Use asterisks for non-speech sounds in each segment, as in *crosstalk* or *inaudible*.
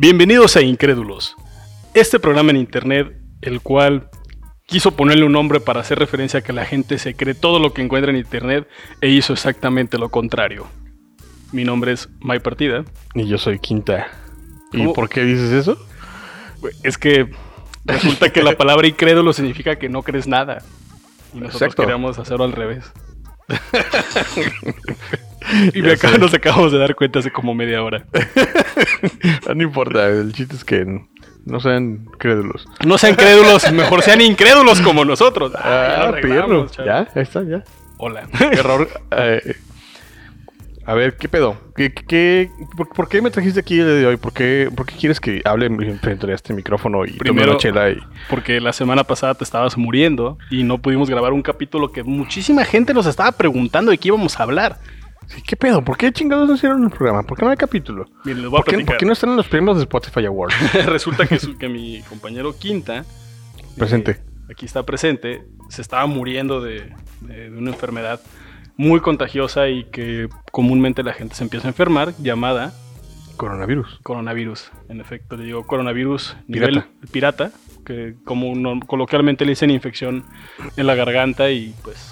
Bienvenidos a Incrédulos, este programa en internet, el cual quiso ponerle un nombre para hacer referencia a que la gente se cree todo lo que encuentra en internet e hizo exactamente lo contrario. Mi nombre es My Partida. Y yo soy Quinta. ¿Y por qué dices eso? Es que resulta que la palabra incrédulo significa que no crees nada. Y nosotros Exacto. queríamos hacerlo al revés. *laughs* *laughs* y me acabo- nos acabamos de dar cuenta hace como media hora. *laughs* Ah, no importa, el chiste es que no sean crédulos. No sean crédulos, mejor sean incrédulos como nosotros. Ah, Ah. Ya, ahí está, ya. Hola. *laughs* Error. eh, a ver, ¿qué pedo? ¿Qué, qué- por, por qué me trajiste aquí el día de hoy? ¿Por qué, por qué quieres que hable frente a este micrófono y tome Primero- una chela? Y... Porque la semana pasada te estabas muriendo y no pudimos grabar un capítulo que muchísima gente nos estaba preguntando de qué íbamos a hablar. Sí, ¿Qué pedo? ¿Por qué chingados no hicieron el programa? ¿Por qué no hay capítulo? Miren, les voy a ¿Por qué, platicar. por qué no están en los premios de Spotify Awards? *laughs* Resulta que, su- que mi compañero Quinta, Presente. eh, aquí está presente, se estaba muriendo de, de- de una enfermedad muy contagiosa y que comúnmente la gente se empieza a enfermar, llamada Coronavirus. coronavirus. En efecto, le digo coronavirus Pirata. nivel pirata, que como uno- coloquialmente le dicen infección en la garganta y pues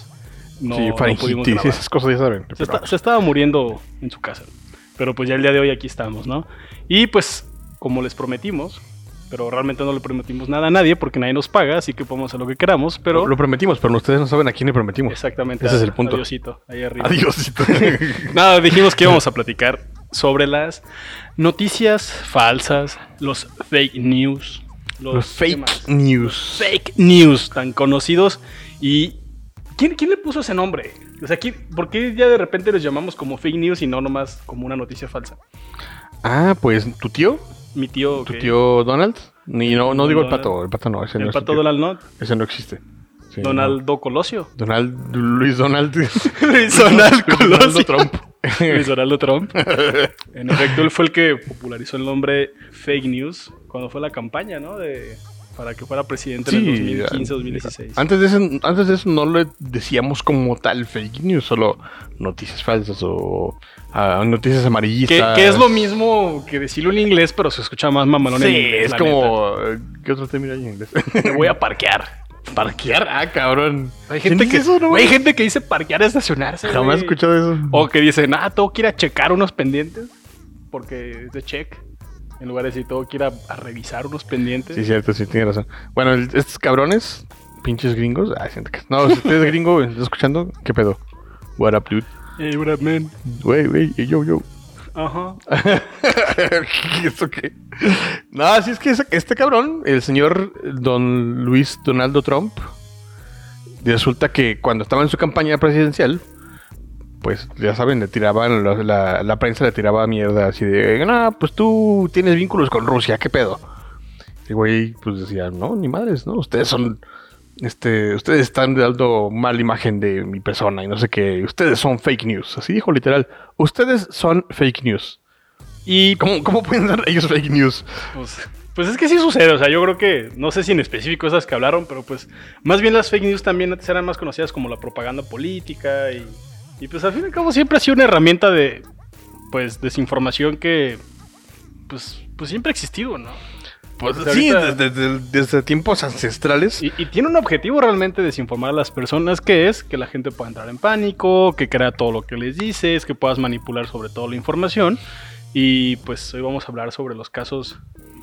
no, sí, no pudimos faringitis, grabar. esas cosas ya saben. Se, pero- está- se estaba muriendo en su casa. Pero pues ya el día de hoy aquí estamos, ¿no? Y pues, como les prometimos, pero realmente no le prometimos nada a nadie porque nadie nos paga, así que podemos hacer lo que queramos, pero... Lo prometimos, pero ustedes no saben a quién le prometimos. Exactamente. Ese es el punto. Adiosito, ahí arriba. Adiósito. *laughs* Nada, dijimos que íbamos a platicar sobre las noticias falsas, los fake news, los, Los ¿qué fake news. fake news tan conocidos y ¿quién, quién le puso ese nombre? O sea, ¿quién- ¿por qué ya de repente los llamamos como fake news y no nomás como una noticia falsa? Ah, pues tu tío, Mi tío, tu tío Donald. Ni no, no digo el pato, el pato no, ese el pato. Donald no, Ese no existe. Sí, Donaldo Colosio. Donald, Luis Donald. *laughs* Luis Donald Colosio. Trump. *laughs* Luis Donaldo Trump. En efecto, él fue el que popularizó el nombre fake news cuando fue la campaña, ¿no? De, para que fuera presidente en el 2015-2016. Antes de, ese- antes de eso no le decíamos como tal fake news, solo noticias falsas o ah, noticias amarillistas. que es lo mismo que decirlo en inglés, pero se escucha más mamalón en Sí, inglés. es como. eh, ¿Qué otro término hay en inglés? neta. *laughs* Me voy a parquear. Parquear, ah, cabrón. Hay ¿Quién gente, que, eso, no, hay gente que dice parquear es estacionarse. Jamás he escuchado eso. O que dice, nada, tengo que ir a checar unos pendientes. Porque es de check. En lugar de decir, tengo que ir a, revisar unos pendientes. Sí, cierto, sí, tiene razón. Bueno, el- estos cabrones, pinches gringos. Ay, siento que. No, si usted es gringo, ¿estás escuchando? ¿Qué pedo? What up, dude? Hey, what up, man? Güey, güey, yo, yo. Ajá. *laughs* ¿Eso qué? No, así es que este cabrón, el señor Don Luis Donaldo Trump, resulta que cuando estaba en su campaña presidencial, pues ya saben, le tiraban, la, la- prensa le tiraba mierda así de, no, pues tú tienes vínculos con Rusia, ¿qué pedo? Y güey, pues decía, no, ni madres, ¿no? Ustedes son, este, ustedes están dando mala imagen de mi persona y no sé qué, ustedes son fake news, así dijo literal, ustedes son fake news. Y ¿Cómo, cómo pueden dar ellos fake news? pues, pues es que sí sucede. O sea, yo creo que, no sé si en específico esas que hablaron, pero pues más bien las fake news también antes eran más conocidas como la propaganda política. Y, y pues al fin y al cabo siempre ha sido una herramienta de, pues, desinformación que, pues, pues siempre ha existido, ¿no? Pues Pues sí, ahorita- desde, desde- desde tiempos ancestrales. Y, y tiene un objetivo realmente desinformar a las personas, que es que la gente pueda entrar en pánico, que crea todo lo que les dices, que puedas manipular sobre todo la información. Y pues hoy vamos a hablar sobre los casos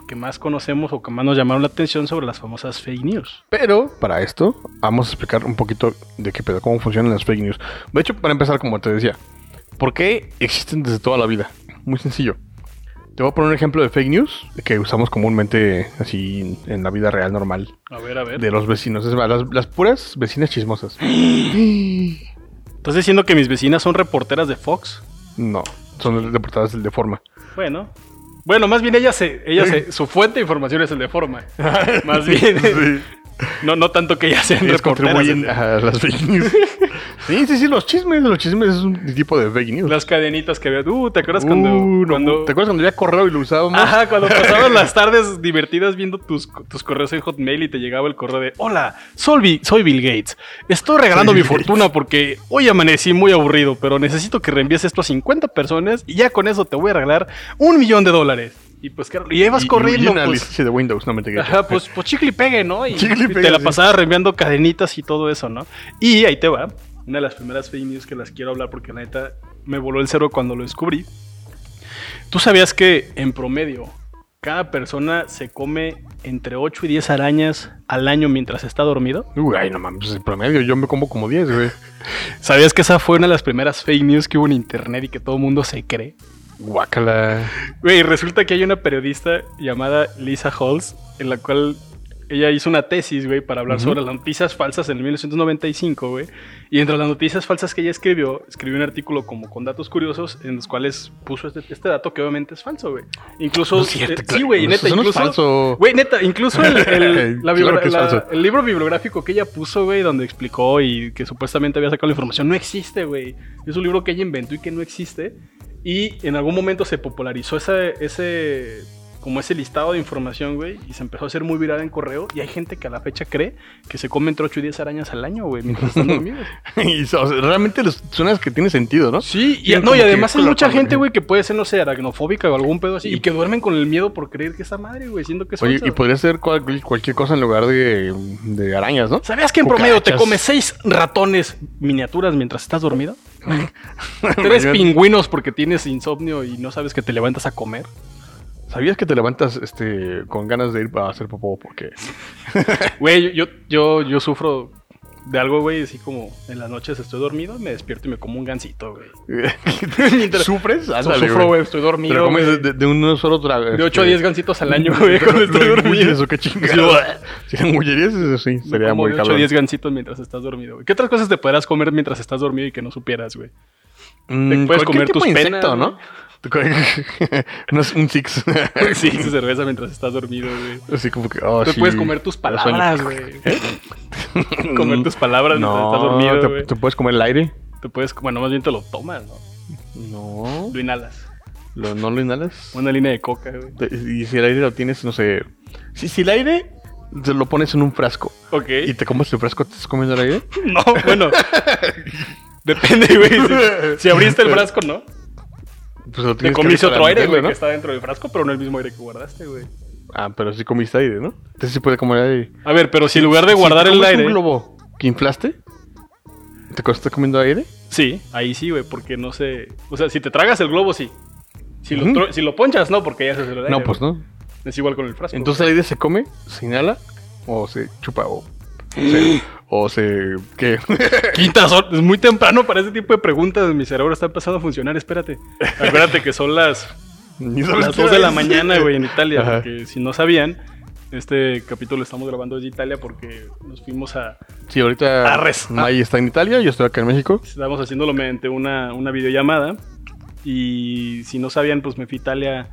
que más conocemos o que más nos llamaron la atención sobre las famosas fake news. Pero para esto vamos a explicar un poquito de qué pedo, cómo funcionan las fake news. De hecho, para empezar, como te decía, ¿por qué existen desde toda la vida? Muy sencillo. Te voy a poner un ejemplo de fake news que usamos comúnmente así en la vida real normal A ver, a ver. de los vecinos. Es más, las, las puras vecinas chismosas. *gasps* ¿Estás diciendo que mis vecinas son reporteras de Fox? No, son reportadas del de forma. Bueno. Bueno, más bien ella se, ella se, su fuente de información es el de forma. *laughs* Más bien. Sí. No, no tanto que ellas sean Ellos contribuyen a las fake news. *laughs* sí, sí, sí, los chismes. Los chismes es un tipo de fake news. Las cadenitas que había. Uh, ¿te acuerdas cuando, Uh, no, cuando- ¿Te acuerdas cuando había correo y lo usábamos? Ajá, cuando pasabas *laughs* las tardes divertidas viendo tus, tus correos en Hotmail y te llegaba el correo de Hola, soy, soy Bill Gates. Estoy regalando Soy mi Bill Gates". fortuna porque hoy amanecí muy aburrido, pero necesito que reenvíes esto a 50 personas y ya con eso te voy a regalar un millón de dólares. Y pues, claro, y ibas corriendo, Y pues. de Windows, no me te Ajá, pues, pues chicle y pegue, ¿no? Y, Chicle y pegue, te la sí. pasaba reenviando cadenitas y todo eso, ¿no? Y ahí te va. Una de las primeras fake news que las quiero hablar porque la neta me voló el cero cuando lo descubrí. ¿Tú sabías que en promedio cada persona se come entre 8 y 10 arañas al año mientras está dormido? Uy, ay, no mames, el promedio, yo me como como 10, güey. *laughs* ¿Sabías que esa fue una de las primeras fake news que hubo en internet y que todo el mundo se cree? Guácala. Güey, resulta que hay una periodista llamada Lisa Halls, en la cual ella hizo una tesis, güey, para hablar sobre las noticias falsas en el 1995, güey. Y entre las noticias falsas que ella escribió, escribió un artículo como con datos curiosos en los cuales puso este, este dato que obviamente es falso, güey. Incluso... No es cierto, eh, sí, güey, neta, no es incluso... falso. Güey, neta, incluso el, *laughs* el- la Claro bibli- que es la- falso. el libro bibliográfico que ella puso, güey, donde explicó y que supuestamente había sacado la información, no existe, güey. Es un libro que ella inventó y que no existe. Y en algún momento se popularizó ese, ese como ese listado de información, güey, y se empezó a hacer muy viral en correo. Y hay gente que a la fecha cree que se come entre 8 y 10 arañas al año, güey, mientras están *laughs* dormidos. Y, realmente los- suena que tiene sentido, ¿no? Sí, y, no, y además hay mucha gente, güey, que puede ser, no sé, aracnofóbica o algún pedo así, y que duermen con el miedo por creer que esa madre, güey, siendo que es Oye, falsa. y podría ser cual- cualquier cosa en lugar de, de arañas, ¿no? ¿Sabías que en promedio te comes seis ratones miniaturas mientras estás dormido? *laughs* Tres pingüinos porque tienes insomnio y no sabes que te levantas a comer. ¿Sabías que te levantas este, con ganas de ir a hacer popó? Porque Güey, yo, yo, yo sufro de algo, güey, así como en las noches estoy dormido, me despierto y me como un gansito, güey. *laughs* ¿Sufres? Ándale, sufro, güey, estoy dormido. comes güey. de, de solo trago. De 8 a 10 gansitos al año, güey, *laughs* cuando estoy dormido. Eso qué chingada. Si en mullerías, eso sí, sería como muy de 8 a cabrón. 10 gansitos mientras estás dormido, güey. ¿Qué otras cosas te podrás comer mientras estás dormido y que no supieras, güey? Mm, puedes comer tus penas, insecto, ¿no? no es un six. Sí, tu *laughs* cerveza mientras estás dormido, güey. Así como que. oh, Te sí. puedes comer tus palabras, güey. *laughs* comer tus palabras mientras No, estás dormido, te, güey. te puedes comer el aire. Te puedes, bueno, más bien te lo tomas, ¿no? No. Lo inhalas. Lo- ¿No lo inhalas? Una línea de coca, güey. Y si el aire lo tienes, no sé. Si, si el aire te lo pones en un frasco Ok. y te comes el frasco, ¿te estás comiendo el aire? *laughs* No, bueno. Depende, güey. Si, si abriste el frasco, ¿no? Pues lo Te comiste otro aire, güey, meterlo, que ¿no? está dentro del frasco, pero no el mismo aire que guardaste, güey. Ah, pero sí comiste aire, ¿no? Entonces sí puede comer aire. A ver, pero si en lugar de Si guardar te el aire. un globo que inflaste? ¿Te estás comiendo aire? Sí, ahí sí, güey, porque no sé. O sea, si te tragas el globo, sí. Si, lo, si lo ponchas, no, porque ya se el aire. No, pues no. Es igual con el frasco. Entonces el aire se come, se inhala o se chupa o o se ¿qué? *laughs* Quintas horas. Es muy temprano para ese tipo de preguntas. Mi cerebro está empezando a funcionar. Espérate. Acuérdate que son las, Ni sabes las qué 2 de la mañana, güey, en Italia. Ajá. Porque si no sabían, este capítulo lo estamos grabando desde Italia porque nos fuimos a. Sí, ahorita Arres. May está en Italia, yo estoy acá en México. Estamos haciéndolo mediante una, una videollamada. Y si no sabían, pues me fui a Italia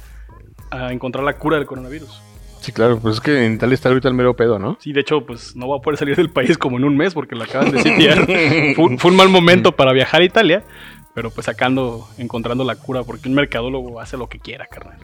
a encontrar la cura del coronavirus. Sí, claro, pues es que en Italia está ahorita el mero pedo, ¿no? Sí, de hecho, pues no voy a poder salir del país como en un mes porque lo acaban de sitiar. *laughs* fue, un- fue un mal momento para viajar a Italia, pero pues acá ando encontrando la cura porque un mercadólogo hace lo que quiera, carnal.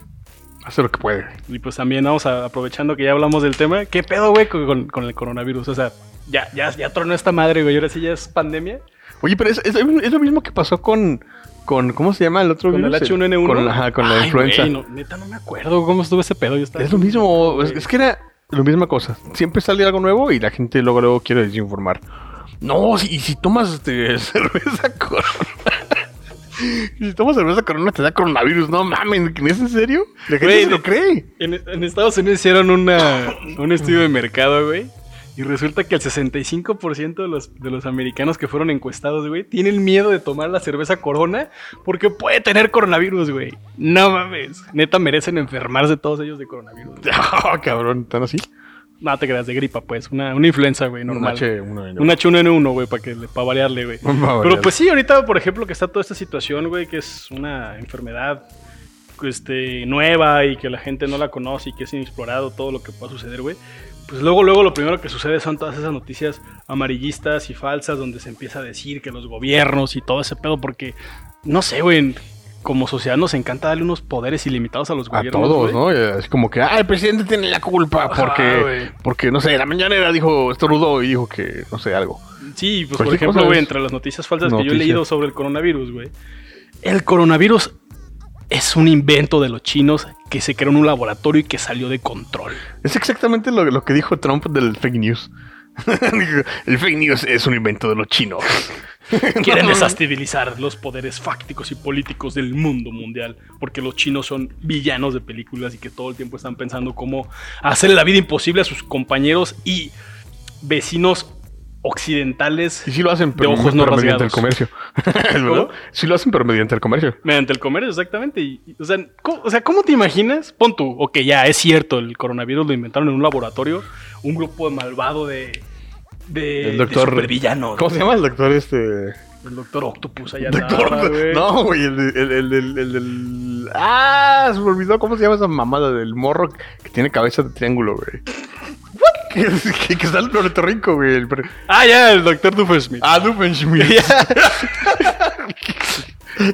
Hace lo que puede. Y pues también vamos a, aprovechando que ya hablamos del tema, ¿qué pedo, güey, con, con- con el coronavirus? O sea, ya, ya, ya tronó esta madre, güey, ahora sí ya es pandemia. Oye, pero es, es- es lo mismo que pasó con, con ¿cómo se llama el otro Con el virus? H1N1. Con, la- ajá, con la Ay, influenza. no, neta, no me acuerdo cómo estuvo ese pedo. Yo estaba Es lo mismo, es, que era la misma cosa. Siempre sale algo nuevo y la gente luego, luego quiere desinformar. No, si, y si tomas este, *laughs* cerveza corona. *laughs* Si tomas cerveza corona te da coronavirus. No mames, ¿es en serio? La gente se lo cree. En, en Estados Unidos hicieron una, un estudio de mercado, güey. Y resulta que el 65% de los, de los americanos que fueron encuestados, güey, tienen miedo de tomar la cerveza corona porque puede tener coronavirus, güey. No mames. Neta merecen enfermarse todos ellos de coronavirus. *laughs* Ah, cabrón, ¿están así? No te creas de gripa, pues. Una, una influenza, güey, normal. Un H1N1. Un H1N1, güey, para que para variarle, güey. *laughs* Pa'. Pero pues sí, ahorita, por ejemplo, que está toda esta situación, güey, que es una enfermedad este, nueva y que la gente no la conoce y que es inexplorado todo lo que pueda suceder, güey. Pues luego, luego lo primero que sucede son todas esas noticias amarillistas y falsas donde se empieza a decir que los gobiernos y todo ese pedo, porque, no sé, güey, como sociedad nos encanta darle unos poderes ilimitados a los A gobiernos. todos, güey. ¿no? Es como que, ah, el presidente tiene la culpa porque, porque no sé, la mañanera dijo, estornudó y dijo que, no sé, algo. Sí, pues por ejemplo, güey, entre las noticias falsas que yo he leído sobre el coronavirus, güey. El coronavirus es un invento de los chinos que se creó en un laboratorio y que salió de control. Es exactamente lo, lo que dijo Trump del fake news. *laughs* El fake news es un invento de los chinos. *laughs* Quieren desestabilizar los poderes fácticos y políticos del mundo mundial, porque los chinos son villanos de películas y que todo el tiempo están pensando cómo hacerle la vida imposible a sus compañeros y vecinos occidentales Y sí lo hacen, pero, De ojos no pero mediante el comercio. ¿Es *laughs* verdad? Sí lo hacen, pero mediante el comercio. mediante el comercio, exactamente. Y, y, o, sea, ¿cómo, o sea, ¿cómo te imaginas? Pon tú, ok, ya es cierto, el coronavirus lo inventaron en un laboratorio, un grupo de malvado de... De, El doctor- de. ¿Cómo se llama el doctor este? El doctor Octopus allá Doctor. güey. no, güey, el, el, el, el, Ah, se me olvidó cómo se llama esa mamada del morro que tiene cabeza de triángulo, güey. *laughs* que, que, que está el ornitorrinco, güey. el pre- Ah, ya, el doctor Doofenshmirtz. Ah, Doofenshmirtz. *laughs*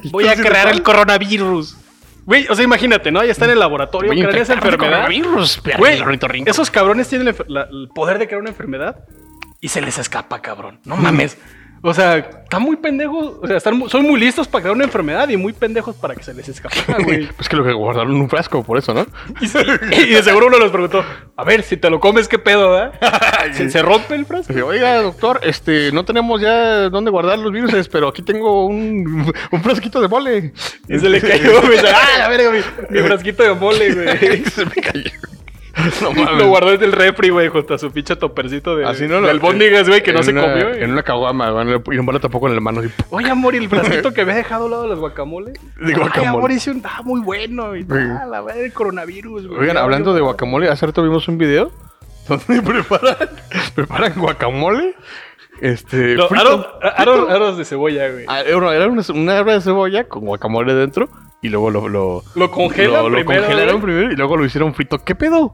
*laughs* Voy a crear el coronavirus. Güey, o sea, imagínate, ¿no? Ya está en el laboratorio, Voy crean esa enfermedad. coronavirus, pero Güey, el ornitorrinco. esos cabrones tienen la enfer- la- el poder de crear una enfermedad y se les escapa, cabrón. No mames. O sea, están muy pendejos. O sea, están son muy listos para crear una enfermedad y muy pendejos para que se les escape, *laughs* güey. Pues que lo que guardaron un frasco, por eso, ¿no? Y, de seguro uno les preguntó: A ver, si te lo comes, ¿qué pedo, verdad? *laughs* ¿Se, se rompe el frasco? Oiga, doctor, este, no tenemos ya dónde guardar los virus, pero aquí tengo un, un frasquito de mole. Y se le cayó, güey. *laughs* ¡Ah, la verga, mi, mi frasquito de mole, güey! se me cayó. *laughs* No Lo guardó desde el refri, güey, junto a su pinche topercito de, Así no lo- de albóndigas, güey, que no en se una- comió, güey. En una caguama, güey, y no me la tapó con la mano. así, Oye, amor, ¿y el frasquito *laughs* que había dejado al lado de los guacamole? De guacamole. Ay, amor, hice un... Ah, muy bueno. Y, Sí. ah, la verdad, el coronavirus, güey. Oigan, hablando de guacamole, hace rato vimos un video *laughs* donde preparan, preparan guacamole. Este. No, frito. aros, aros- aros de cebolla, güey. Ah, Era una, era una, una hebra de cebolla con guacamole dentro y luego lo, lo, Lo congelan lo, lo primero, congelaron primero y luego lo hicieron frito. ¿Qué pedo?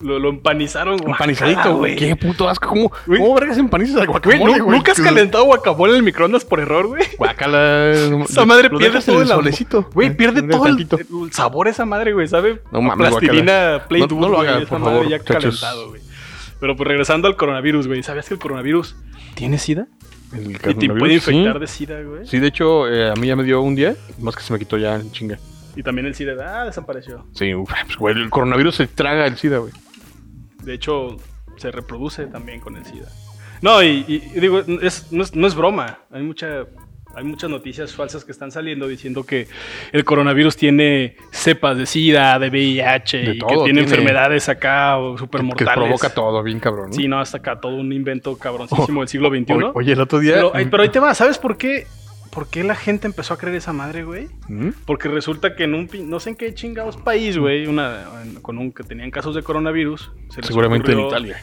Lo, lo- empanizaron, güey. Empanizadito, güey. Qué puto asco. ¿Cómo. ¿cómo vergas empanizas al guacamole. ¿nunca has calentado guacamole en el microondas por error, güey? Guacala. *laughs* Esa madre pierde todo el solecito. Güey, pierde Un todo el, sabor esa madre, güey, ¿sabe? No mames, Plastilina. Play No- no lo esa por madre favor, ya calentado, güey. Pero pues regresando al coronavirus, güey. ¿Sabías que el coronavirus tiene sida? El Y te puede sí. infectar de sida, güey. Sí, de hecho, eh, a mí ya me dio un día, más que se me quitó ya en chinga. Y también el SIDA, ah, desapareció. Sí, uf, pues, güey, el coronavirus se traga el SIDA, güey. De hecho, se reproduce también con el SIDA. No, y, y- y digo, es- no, es, no es broma. Hay mucha. Hay muchas noticias falsas que están saliendo diciendo que el coronavirus tiene cepas de SIDA, de VIH De y todo, que tiene, tiene- enfermedades acá o Que, supermortales. que provoca todo, bien cabrón. ¿no? Sí, no, hasta acá todo un invento cabroncísimo del siglo XXI. Oye, oye, el otro día. pero, ay, pero ahí te va, ¿sabes por qué? ¿Por qué la gente empezó a creer esa madre, güey? ¿Mm? Porque resulta que en un, no sé en qué chingados país, güey, una, en- con un que tenían casos de coronavirus. se les Seguramente en ocurrió- Italia.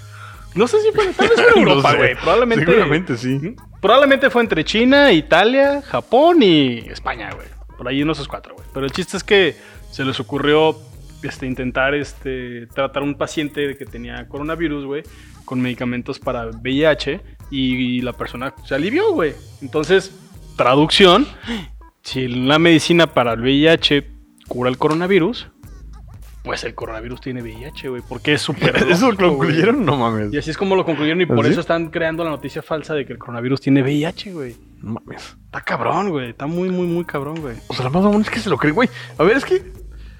No sé si fue, tal vez fue en No Europa, sé. güey. Probablemente. Seguramente sí. Probablemente fue entre China, Italia, Japón y España, güey. Por ahí unos esos cuatro, güey. Pero el chiste es que se les ocurrió este, intentar este, tratar a un paciente que tenía coronavirus, güey, con medicamentos para VIH y, la persona se alivió, güey. Entonces, traducción, si la medicina para el VIH cura el coronavirus, pues el coronavirus tiene VIH, güey, porque es súper *laughs* ¿Eso lo concluyeron? No mames. Y así es como lo concluyeron y por ¿Ah, sí? eso están creando la noticia falsa de que el coronavirus tiene VIH, güey. No mames. Está cabrón, güey. Está muy, muy, muy cabrón, güey. O sea, lo más mamón es que se lo cree, güey. A ver, es que.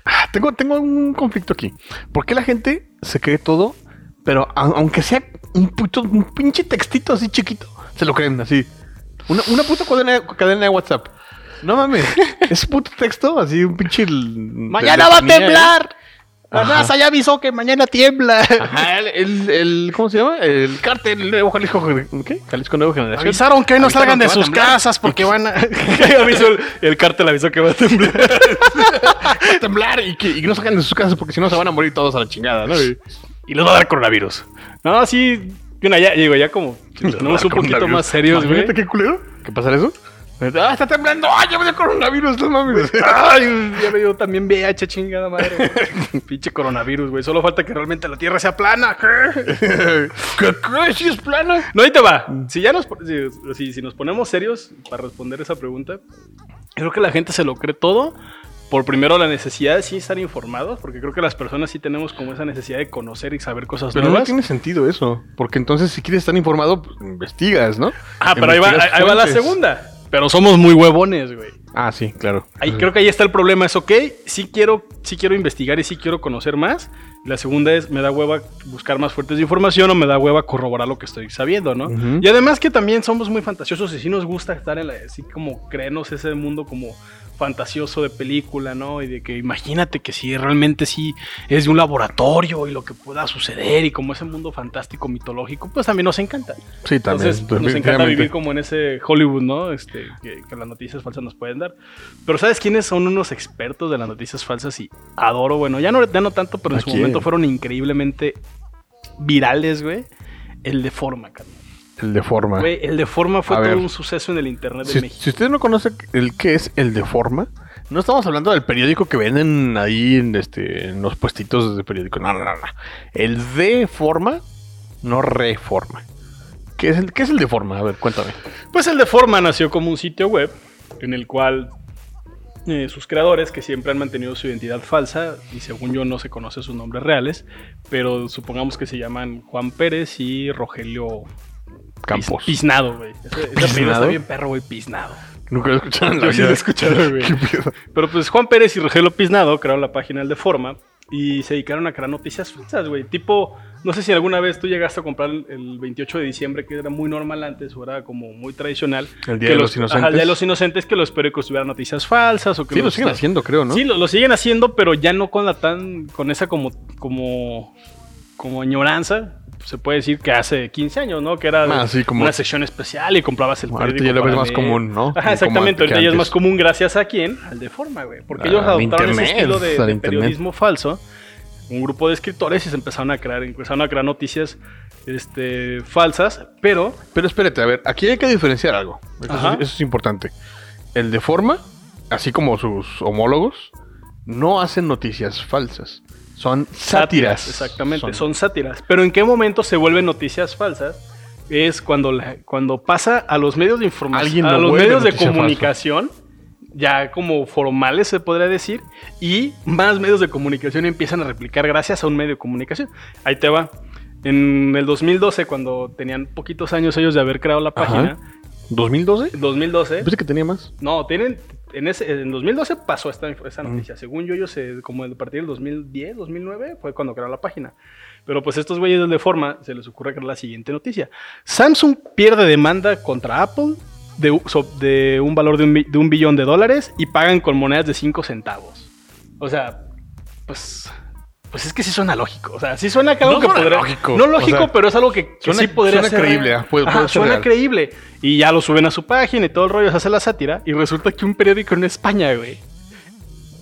ah, Tengo, tengo un conflicto aquí. ¿Por qué la gente se cree todo? Pero a- aunque sea un puto, un pinche textito así chiquito, se lo creen así. Una, una puta cadena, cadena de WhatsApp. No mames. *laughs* Ese puto texto, así un pinche. ¡Mañana va a temblar! La Ajá. NASA ya avisó que mañana tiembla. Ajá, el, el, el- ¿Cómo se llama? El cártel Nuevo Jalisco. ¿Qué? Jalisco Nuevo Generación. Avisaron que hoy no Avisaron salgan de sus casas porque van a. *laughs* Avisó el, el cártel avisó que va a temblar. *laughs* Va a temblar y que, y no salgan de sus casas porque si no se van a morir todos a la chingada, ¿no? Y- y les va a dar coronavirus. No, sí. Bueno, ya, digo, ya como. nos un poquito más serios, güey. Qué culero. ¿Qué pasa eso? ¡Ah, está temblando! ¡Ah, ya me dio coronavirus! ¡No mames! *laughs* Ay, ya me dio también VIH, chingada madre. *laughs* Pinche coronavirus, güey. Solo falta que realmente la Tierra sea plana. *laughs* ¿Qué crees? ¿Sí es plana? No, ahí te va. Si ya nos, si, si- nos ponemos serios para responder esa pregunta, creo que la gente se lo cree todo. Por primero la necesidad de sí estar informados, porque creo que las personas sí tenemos como esa necesidad de conocer y saber cosas Pero no nuevas. tiene sentido eso. Porque entonces, si quieres estar informado, pues investigas, ¿no? Ah, pero ahí va, ahí, va la segunda. Pero somos muy huevones, güey. Ah, sí, claro. Ahí, creo que ahí está el problema, es ok, sí quiero, sí quiero investigar y sí quiero conocer más. La segunda es, me da hueva buscar más fuertes de información o me da hueva corroborar lo que estoy sabiendo, ¿no? Y además que también somos muy fantasiosos y sí nos gusta estar en la, así como creernos ese mundo como fantasioso de película, ¿no? Y de que imagínate que si realmente sí es de un laboratorio y lo que pueda suceder y como ese mundo fantástico mitológico, pues también nos encanta. Sí, también. Entonces, pues, nos encanta vivir como en ese Hollywood, ¿no? Este, que, que las noticias falsas nos pueden dar. Pero ¿sabes quiénes son unos expertos de las noticias falsas? Y adoro, bueno, ya no, ya no tanto, pero en ¿A su quién? momento fueron increíblemente virales, güey. El de Forma, carnal. El de forma. Güey, el de Forma fue A todo ver. un suceso en el internet de Si, México. si usted no conoce el que es el de forma, no estamos hablando del periódico que venden ahí en, este, en los puestitos de periódico. No, no, no, no. El de forma, no reforma. ¿Qué es el, qué es el de forma? A ver, cuéntame. Pues el de Forma nació como un sitio web en el cual eh, sus creadores, que siempre han mantenido su identidad falsa, y según yo no se conoce sus nombres reales, pero supongamos que se llaman Juan Pérez y Rogelio Campos. Piz- Piznado, güey. Ese, está bien perro, güey, Piznado. Nunca lo la Yo sí lo vida. he escuchado, *laughs* güey. Pero pues Juan Pérez y Rogelio Piznado crearon la página El de Forma y se dedicaron a crear noticias falsas, güey. Tipo, no sé si alguna vez tú llegaste a comprar el, el 28 de diciembre, que era muy normal antes, o era como muy tradicional. El Día que de los Inocentes. Ajá, el Día de los Inocentes, que los periódicos tuvieran noticias falsas o que Sí, lo siguen haciendo, creo, ¿no? Sí, lo, lo siguen haciendo, pero ya no con la tan, con esa como, como, como añoranza. Se puede decir que hace 15 años, ¿no? Que era Ah, sí, como- una sección especial y comprabas el Ahorita periódico. ya lo ves más común, ¿no? Ajá, exactamente. Ahorita ya es más común gracias a quién? Al de forma, güey. Porque ellos adoptaron ese estilo de, periodismo falso. Un grupo de escritores y se empezaron a crear, empezaron a crear noticias este, falsas, pero Pero espérate, a ver, aquí hay que diferenciar algo. Eso, eso es importante. El de forma, así como sus homólogos, no hacen noticias falsas. Son sátiras. Exactamente, son, sátiras. Pero ¿en qué momento se vuelven noticias falsas? Es cuando, la- cuando pasa a los medios de información, a lo los medios de comunicación, ya como formales se podría decir, y más medios de comunicación empiezan a replicar gracias a un medio de comunicación. Ahí te va. En el 2012, cuando tenían poquitos años ellos de haber creado la Ajá. página, ¿2012? 2012, Pensé que tenía más. no, tienen. En, ese, en 2012 pasó esta, esa noticia. Según yo, ellos, se- como a partir del 2010, 2009, fue cuando crearon la página. Pero pues estos güeyes de forma se les ocurre crear la siguiente noticia. Samsung pierde demanda contra Apple de, un valor de un, de un billón de dólares y pagan con monedas de 5 centavos. O sea, pues... Pues es que sí suena lógico. O sea, sí suena que algo No que podría... lógico. No O lógico, sea, pero es algo que, que suena- sí podría suena ser creíble, ah, puede- Ajá, puede ser suena real. creíble. Y ya lo suben a su página y todo el rollo, se hace la sátira. Y resulta que un periódico en España, güey,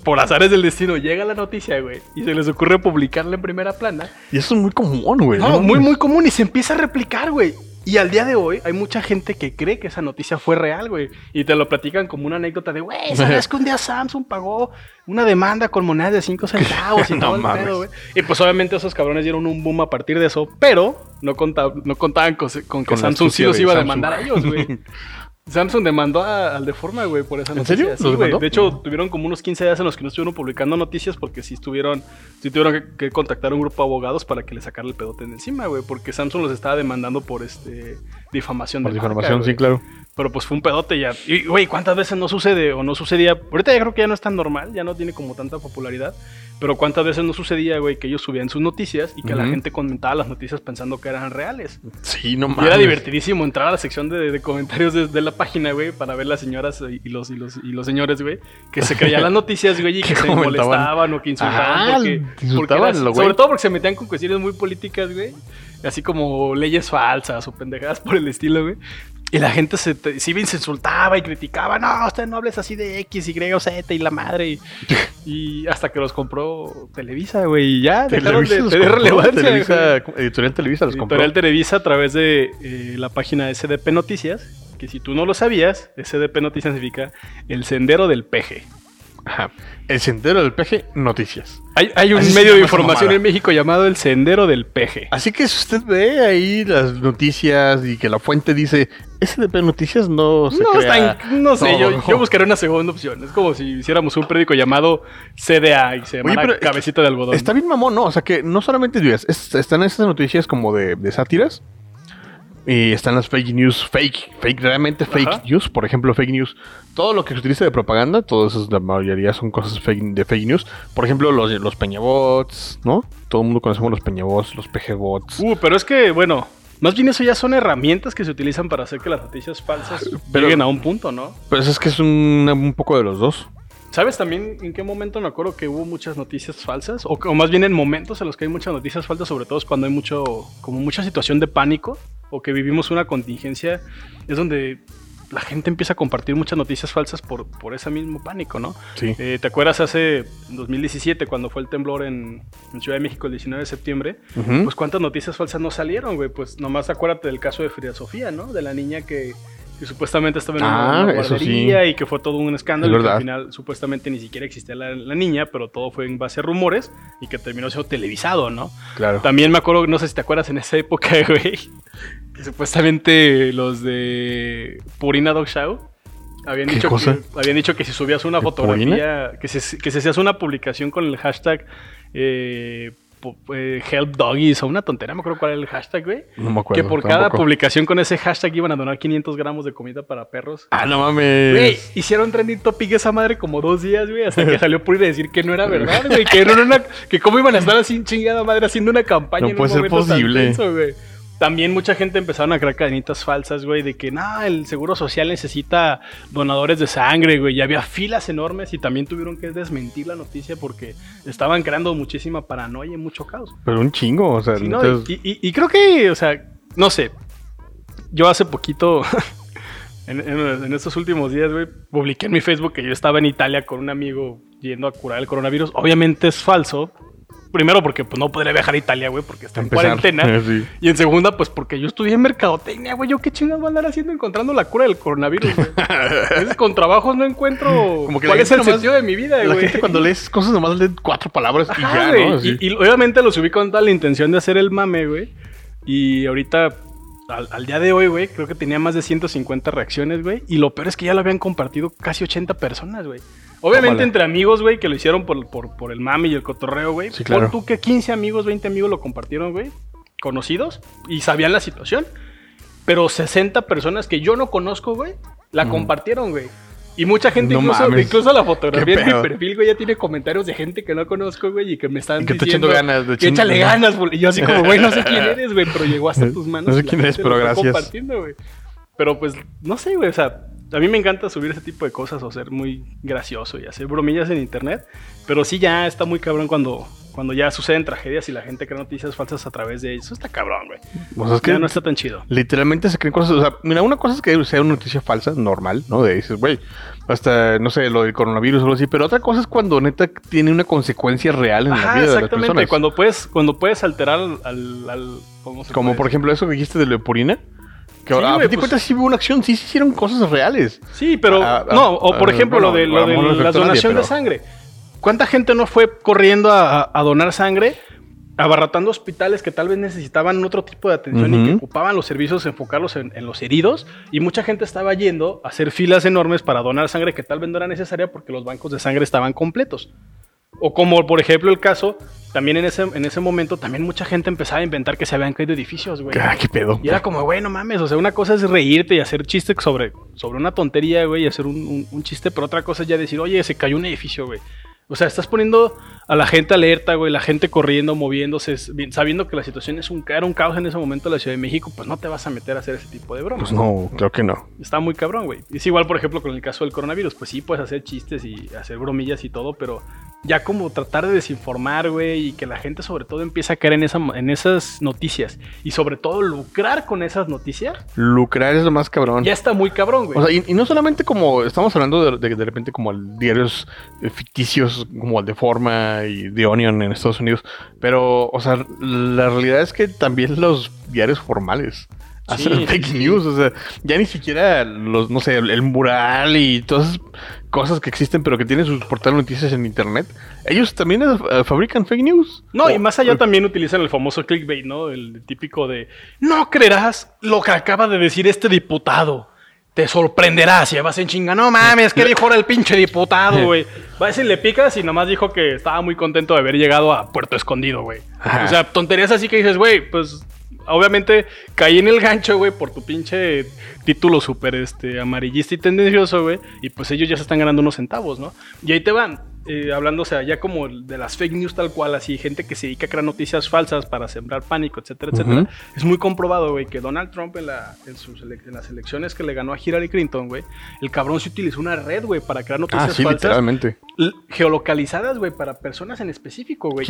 por azares del destino, llega la noticia, güey, y se les ocurre publicarla en primera plana. Y eso es muy común, güey. No, muy, muy común y se empieza a replicar, güey. Y al día de hoy hay mucha gente que cree que esa noticia fue real, güey. Y te lo platican como una anécdota de, güey, ¿sabes que un día Samsung pagó una demanda con monedas de 5 centavos y *laughs* No todo el mames. pedo, güey? Y pues obviamente esos cabrones dieron un boom a partir de eso, pero no, conta- no contaban con, con que Con Samsung sí los iba a demandar a ellos, güey. *laughs* Samsung demandó al de forma, güey, por esa ¿En noticia. serio? Sí, ¿Los güey. De hecho, tuvieron como unos 15 días en los que no estuvieron publicando noticias porque sí estuvieron, sí tuvieron que, que contactar a un grupo de abogados para que le sacara el pedote de encima, güey, porque Samsung los estaba demandando por este difamación Por de marca, información, güey. sí, claro. Pero pues fue un pedote ya. Y, güey, ¿cuántas veces no sucede o no sucedía? Ahorita ya creo que ya no es tan normal, ya no tiene como tanta popularidad. Pero ¿cuántas veces no sucedía, güey, que ellos subían sus noticias y que la Ujú. gente comentaba las noticias pensando que eran reales? Sí, no Y mames. era divertidísimo entrar a la sección de, de comentarios de, de la página, güey, para ver las señoras y los, y los, y los señores, güey, que se creían las noticias, güey, y *laughs* que se molestaban o que insultaban. Ajá, porque, insultaban porque lo sobre todo porque se metían con cuestiones muy políticas, güey. Así como leyes falsas o pendejadas por el estilo, güey. Y la gente se, te- sí bien se insultaba y criticaba, no, usted no hables así de X, Y o Z y la madre. Y, y hasta que los compró Televisa, güey, y ya dejaron de tener relevancia. Televisa-. Editorial Televisa los compró. Editorial Televisa a través de eh, la página SDP Noticias, que si tú no lo sabías, SDP Noticias significa el sendero del peje. Ajá. El sendero del peje, noticias. Hay, hay un Así medio de información en México llamado el sendero del peje. Así que si usted ve ahí las noticias y que la fuente dice SDP Noticias no se No, crea está en- no sé, todo". yo, yo buscaré una segunda opción. Es como si hiciéramos un periódico llamado CDA y se pero Cabecita de Algodón. Está bien mamón, ¿no? O sea que no solamente es- están esas noticias como de, de sátiras, Y están las fake news, fake, fake, realmente fake Ajá. news. Por ejemplo, fake news. Todo lo que se utiliza de propaganda, todas esas, la mayoría son cosas fake, de fake news. Por ejemplo, los, los peñabots, ¿no? Todo el mundo conocemos los peñabots, los PGbots. Uh, pero es que, bueno, más bien eso ya son herramientas que se utilizan para hacer que las noticias falsas Pero- lleguen a un punto, ¿no? Pues es que es un, un poco de los dos. ¿Sabes también en qué momento me acuerdo que hubo muchas noticias falsas? O, o más bien en momentos en los que hay muchas noticias falsas, sobre todo es cuando hay mucho, como mucha situación de pánico o que vivimos una contingencia, es donde la gente empieza a compartir muchas noticias falsas por, por ese mismo pánico, ¿no? Sí. Eh, ¿Te acuerdas hace 2017 cuando fue el temblor en, en Ciudad de México el 19 de septiembre? Pues cuántas noticias falsas no salieron, güey. Pues nomás acuérdate del caso de Frida Sofía, ¿no? De la niña que, que supuestamente estaba en una, Ah, una eso sí. guardería y que fue todo un escándalo. Es y que al final supuestamente ni siquiera existía la, la niña, pero todo fue en base a rumores y que terminó siendo televisado, ¿no? Claro. También me acuerdo, no sé si te acuerdas en esa época, *laughs* güey, que supuestamente los de Purina Dog Show habían ¿Qué dicho, cosa? Que, habían dicho que si subías una ¿De fotografía, que si, que si hacías una publicación con el hashtag eh, eh, Help Doggies o una tontería, me acuerdo cuál era el hashtag, güey. No me acuerdo. Que por cada tampoco. publicación con ese hashtag iban a donar 500 gramos de comida para perros. Ah, no mames. Güey, hicieron trending topic esa madre como dos días, güey, hasta que *laughs* salió Puri a decir que no era verdad, güey, que no era una, que cómo iban a estar así chingada madre haciendo una campaña No en puede un ser posible. tenso, güey. También mucha gente empezaron a crear cadenitas falsas, güey, de que, no, el Seguro Social necesita donadores de sangre, güey, y había filas enormes y también tuvieron que desmentir la noticia porque estaban creando muchísima paranoia y mucho caos. Pero un chingo, o sea, Sí, ¿no? entonces- y, y- y creo que, o sea, no sé. Yo hace poquito, *laughs* en, en- en estos últimos días, güey, publiqué en mi Facebook que yo estaba en Italia con un amigo yendo a curar el coronavirus. Obviamente es falso. Primero porque pues, no podría viajar a Italia, güey, porque está en Empezar. cuarentena. *laughs* Sí. Y en segunda, pues porque yo estudié en mercadotecnia, güey. Yo qué chingados voy a andar haciendo encontrando la cura del coronavirus, güey. *laughs* A veces con trabajos no encuentro Como que cuál la es el sentido de mi vida, La güey. gente cuando lees cosas nomás lee cuatro palabras y ya, güey. Y, y obviamente lo subí con toda la intención de hacer el mame, güey. Y ahorita, al, al día de hoy, güey, creo que tenía más de 150 reacciones, güey. Y lo peor es que ya lo habían compartido casi 80 personas, güey. Obviamente entre amigos, güey, que lo hicieron por, por, por el mame y el cotorreo, güey. Sí, claro. Pon tú que 15 amigos, 20 amigos lo compartieron, güey. Conocidos. Y sabían la situación. Pero 60 personas que yo no conozco, güey, la Ujú. compartieron, güey. Y mucha gente, No incluso, mames. incluso la fotografía en mi perfil, güey, ya tiene comentarios de gente que no conozco, güey, y que me están Y que te diciendo... echando ganas, de que échale ganas, güey. Y yo así como, güey, no sé quién *laughs* eres, güey, pero llegó hasta tus manos. No sé quién eres, pero gracias. compartiendo, güey. Pero pues, no sé, güey, o sea, a mí me encanta subir ese tipo de cosas o ser muy gracioso y hacer bromillas en internet, pero sí ya está muy cabrón cuando, cuando ya suceden tragedias y la gente crea noticias falsas a través de eso. Está cabrón, güey. O sea, es que Ya no está tan chido. literalmente se creen cosas. O sea, mira, una cosa es que sea una noticia falsa, normal, ¿no? De dices, güey, hasta, no sé, lo del coronavirus o algo así. Pero otra cosa es cuando neta tiene una consecuencia real en la vida de las exactamente. personas. Cuando puedes, cuando puedes alterar al, al, al- ¿cómo se Como puede por decir? ejemplo eso que dijiste de Leoporina. Que Sí, a fin de pues- cuentas sí hubo una acción, sí se hicieron cosas reales. Sí, pero Ah, ah, no, o por ah, ejemplo bueno, lo de, lo de no la nadie, donación de sangre. ¿Cuánta gente no fue corriendo a, donar sangre? Abarratando hospitales que tal vez necesitaban otro tipo de atención y que ocupaban los servicios, enfocarlos en, en los heridos. Y mucha gente estaba yendo a hacer filas enormes para donar sangre que tal vez no era necesaria porque los bancos de sangre estaban completos. O como por ejemplo el caso, también en ese, en ese momento, también mucha gente empezaba a inventar que se habían caído edificios, güey. Ah, qué pedo. Y era como, güey, no mames. O sea, una cosa es reírte y hacer chistes sobre, sobre una tontería, güey, y hacer un, un- un chiste, pero otra cosa es ya decir, oye, se cayó un edificio, güey. O sea, estás poniendo a la gente alerta, güey, la gente corriendo, moviéndose, sabiendo que la situación es un, era un caos en ese momento en la Ciudad de México, pues no te vas a meter a hacer ese tipo de bromas. Pues no, creo que no. Está muy cabrón, güey. Es igual, por ejemplo, con el caso del coronavirus. Pues sí, puedes hacer chistes y hacer bromillas y todo, pero ya como tratar de desinformar, güey, y que la gente sobre todo empiece a caer en, esa, en esas noticias y sobre todo lucrar con esas noticias, Lucrar es lo más cabrón. ya está muy cabrón, güey. O sea, y, y no solamente como estamos hablando de, de, de repente como diarios eh, ficticios como el de Forma y The Onion en Estados Unidos, pero, o sea, la realidad es que también los diarios formales hacen Sí, fake sí, news, o sea, ya ni siquiera los, no sé, el, mural y todas cosas que existen pero que tienen sus portales de noticias en internet, ellos también eh, fabrican fake news. no, y más allá también utilizan el famoso clickbait, ¿no? El típico de, no creerás lo que acaba de decir este diputado. Te sorprenderás, ya vas en chinga. No mames, ¿qué dijo ahora el pinche diputado, güey? *laughs* Va a decir, le picas y nomás dijo que estaba muy contento de haber llegado a Puerto Escondido, güey. O sea, tonterías así que dices, güey, pues obviamente caí en el gancho, güey, por tu pinche título súper este, amarillista y tendencioso, güey. Y pues ellos ya se están ganando unos centavos, ¿no? Y ahí te van. Eh, hablando, o sea, ya como de las fake news tal cual, así, gente que se dedica a crear noticias falsas para sembrar pánico, etcétera, etcétera. Es muy comprobado, güey, que Donald Trump en, la, en, sus en las elecciones que le ganó a Hillary Clinton, güey, el cabrón se utilizó una red, güey, para crear noticias Ah, sí, falsas literalmente. geolocalizadas, güey, para personas en específico, güey.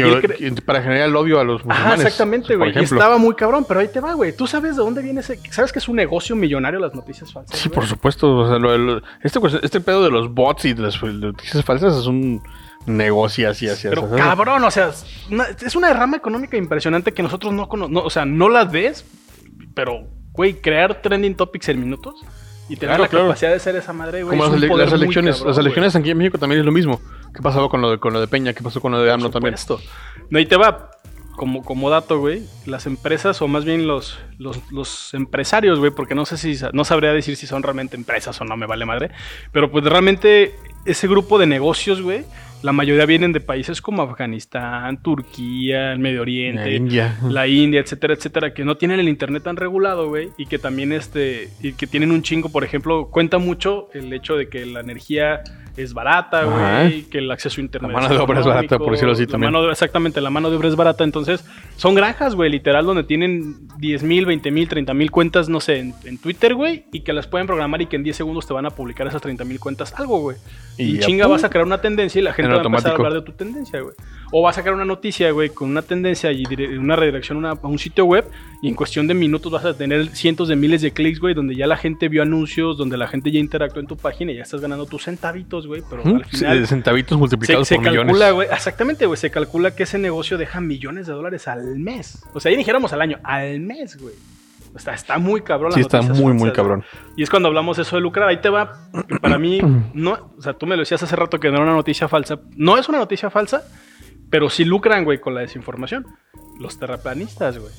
Para generar el odio a los Ajá, musulmanes. exactamente, güey. Y estaba muy cabrón, pero ahí te va, güey. ¿Tú sabes de dónde viene ese? ¿Sabes que es un negocio millonario las noticias falsas? Sí, por supuesto. o sea, lo- lo- este, este pedo de los bots y de las noticias falsas es un negocio así, así, Pero así. cabrón, o sea, es una, derrama económica impresionante que nosotros no conocemos. o sea, no la ves, pero, güey, crear trending topics en minutos y tener Claro, la claro. capacidad de ser esa madre, güey. Como es las, elecciones. cabrón, las elecciones aquí en México también es lo mismo. ¿Qué pasaba con lo de, con lo de Peña? ¿Qué pasó con lo de AMLO también? supuesto. No, ahí te va. Como, como dato, güey, las empresas, o más bien los, los, los empresarios, güey, porque no sé si, no sabría decir si son realmente empresas o no, me vale madre, pero pues realmente ese grupo de negocios, güey, la mayoría vienen de países como Afganistán, Turquía, el Medio Oriente, La India. la India, etcétera, etcétera, que no tienen el internet tan regulado, güey, y que también este, y que tienen un chingo, por ejemplo, cuenta mucho el hecho de que la energía es barata, güey, que el acceso a internet La mano de obra es barata, por decirlo así la también. mano de- exactamente, la mano de obra es barata, entonces son granjas, güey, literal, donde tienen 10 mil, 20 mil, 30 mil cuentas, no sé, en, en Twitter, güey, y que las pueden programar y que en 10 segundos te van a publicar esas 30 mil cuentas algo, güey. Y chinga pum. vas a crear una tendencia y la gente Va a empezar a hablar de tu tendencia, güey. O vas a sacar una noticia, güey, con una tendencia y una redirección a un sitio web y en cuestión de minutos vas a tener cientos de miles de clics, güey, donde ya la gente vio anuncios, donde la gente ya interactuó en tu página y ya estás ganando tus centavitos, güey, pero al final... Sí, Centavitos multiplicados se por calcula, millones. güey, exactamente, güey, se calcula que ese negocio deja millones de dólares al mes. O sea, ahí dijéramos al año, al mes, güey. Sea, está muy cabrón. Sí, está muy, muy cabrón. Y es cuando hablamos eso de lucrar. Ahí te va. Para mí, *clears throat* no, o sea, tú me lo decías hace rato que no era una noticia falsa. No es una noticia falsa, pero sí lucran, güey, con la desinformación. Los terraplanistas, güey.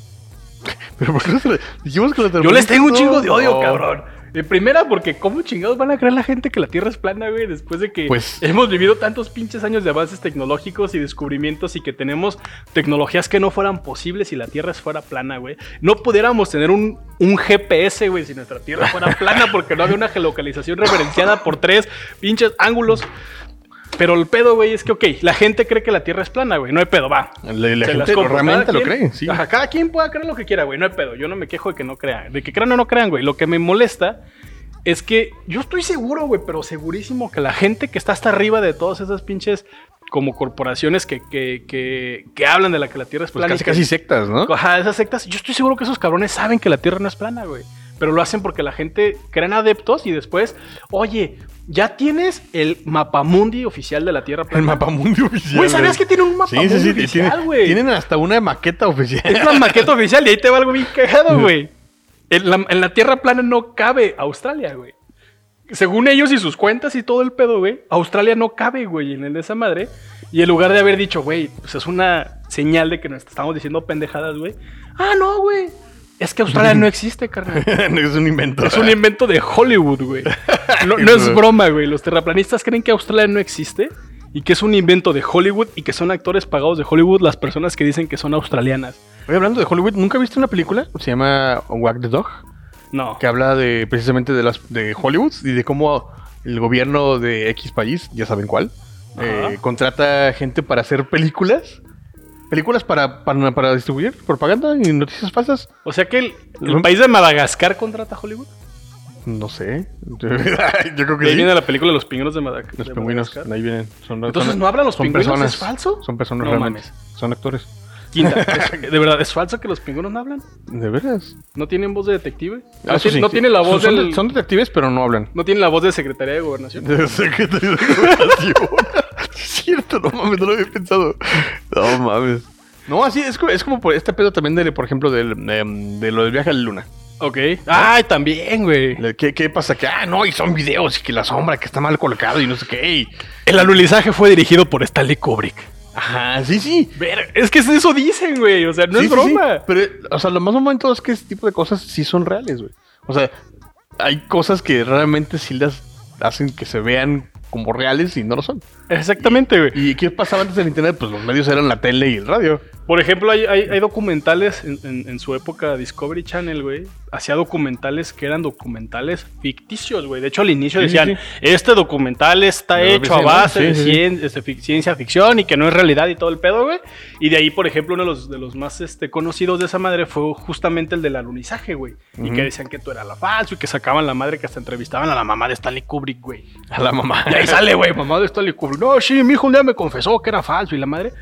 *laughs* Pero ¿por qué no se le- dijimos que lo Yo les tengo un chingo de odio, No. cabrón. De primera, porque ¿cómo chingados van a creer la gente que la Tierra es plana, güey? Después de que Pues- hemos vivido tantos pinches años de avances tecnológicos y descubrimientos y que tenemos tecnologías que no fueran posibles si la Tierra fuera plana, güey. No pudiéramos tener un, un GPS, güey, si nuestra Tierra fuera *laughs* plana porque no había una geolocalización referenciada por tres pinches ángulos. Pero el pedo, güey, es que, ok, la gente cree que la Tierra es plana, güey. No hay pedo, va. La, gente compro. realmente lo cree, sí. Ajá, cada quien pueda creer lo que quiera, güey. No hay pedo. Yo no me quejo de que no crean. De que crean o no crean, güey. Lo que me molesta es que yo estoy seguro, güey, pero segurísimo que la gente que está hasta arriba de todas esas pinches como corporaciones que, que, que, que hablan de la que la Tierra es Pues plana. casi, casi sectas, ¿no? Ajá, esas sectas. Yo estoy seguro que esos cabrones saben que la Tierra no es plana, güey. Pero lo hacen porque la gente crean adeptos y después, oye, ya tienes el mapamundi oficial de la Tierra plana. El mapa mundi oficial. Güey, ¿sabías que tiene un mapa Sí, sí, sí. oficial, tiene- güey? tienen hasta una maqueta oficial. Es la maqueta oficial y ahí te va algo bien cagado, güey. En la, en la Tierra plana no cabe Australia, güey. Según ellos y sus cuentas y todo el pedo, güey, Australia no cabe, güey, en el de esa madre. Y en lugar de haber dicho, güey, pues es una señal de que nos estamos diciendo pendejadas, güey. Ah, no, güey. Es que Australia no *laughs* existe, carnal. *laughs* es un invento. Es un invento de Hollywood, güey. No, *laughs* no es broma, güey. Los terraplanistas creen que Australia no existe y que es un invento de Hollywood y que son actores pagados de Hollywood las personas que dicen que son australianas. Oye, hablando de Hollywood, ¿nunca viste una película? Se llama Wag the Dog. No. Que habla de precisamente de las de Hollywood y de cómo el gobierno de X país, ya saben cuál, eh, contrata gente para hacer películas. Películas para, para, para distribuir propaganda y noticias falsas. O sea que el, país de Madagascar contrata a Hollywood. No sé. *laughs* Yo creo que Ahí sí. viene la película Los pingüinos de, Madagascar. Los pingüinos, ahí vienen. Son, Entonces, son- ¿no hablan los pingüinos? personas. ¿Es falso? Son personas No realmente. mames. Son actores. Quinta. *laughs* es- de verdad, ¿es falso que los pingüinos no hablan? ¿De veras? ¿No tienen voz de detective? Ah, No, tiene, sí. la voz son, del... son detectives, pero no hablan. No tiene la voz de Secretaría de Gobernación. De secretario de Gobernación. *laughs* no mames, no lo había pensado. No mames. No, así es, como- es como por este pedo también de, por ejemplo, del, em, de lo del viaje a la luna. Ok. Ay, también, güey. ¿Qué, ¿Qué pasa? Que, ah, no, y son videos y que la sombra que está mal colocado y no sé qué. y- El alunizaje fue dirigido por Stanley Kubrick. Ajá, sí, sí. Ver, es que eso dicen, güey. O sea, no Sí, es sí, sí. broma. Pero, o sea, lo más momento es que este tipo de cosas sí son reales, güey. O sea, hay cosas que realmente sí las hacen que se vean como reales y no lo son. Exactamente, güey. ¿Y qué pasaba antes del internet? Pues los medios eran la tele y el radio. Por ejemplo, hay, hay, hay documentales en, en- en su época Discovery Channel, güey. Hacía documentales que eran documentales ficticios, güey. De hecho, al inicio Sí, sí, decían, este documental está hecho a base de cien- este, fic- ciencia ficción y que no es realidad y todo el pedo, güey. Y de ahí, por ejemplo, uno de los, de los más este, conocidos de esa madre fue justamente el del alunizaje, güey. Y que decían que tú era la falso y que sacaban la madre que hasta entrevistaban a la mamá de Stanley Kubrick, güey. A la mamá. Ahí sale, güey, mamá de Kubrick. No, sí, mi hijo un día me confesó que era falso y la madre.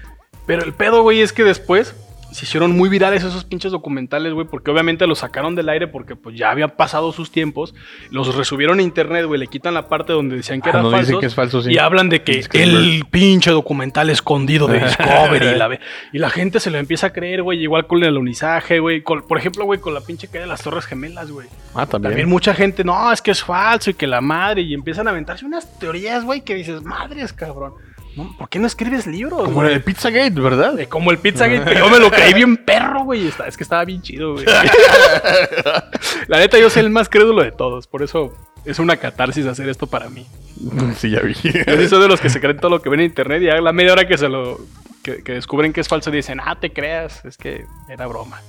Pero el pedo, güey, es que después se hicieron muy virales esos pinches documentales, güey, porque obviamente los sacaron del aire porque pues ya habían pasado sus tiempos. Los resubieron a internet, güey, le quitan la parte donde decían que Ah, era donde dicen falso. que es falso, sí. Y hablan de que el pinche documental escondido de *laughs* Discovery. y, la, ve- y la gente se lo empieza a creer, güey, igual con el alunizaje, güey. Por ejemplo, güey, con la pinche caída de las Torres Gemelas, güey. Ah, también. También mucha gente, no, es que es falso y que la madre, y empiezan a aventarse unas teorías, güey, que dices, madres, cabrón. No, ¿Por qué no escribes libros? Como güey? el Pizzagate, ¿verdad? Eh, Como el Pizzagate, que yo me lo creí bien perro, güey. Es que estaba bien chido, güey. *laughs* la neta, yo soy el más crédulo de todos. Por eso es una catarsis hacer esto para mí. Sí, ya vi. Yo sí soy de los que se creen todo lo que ven en internet y a la media hora que se lo... Que, que descubren que es falso dicen, ah, te creas, es que era broma.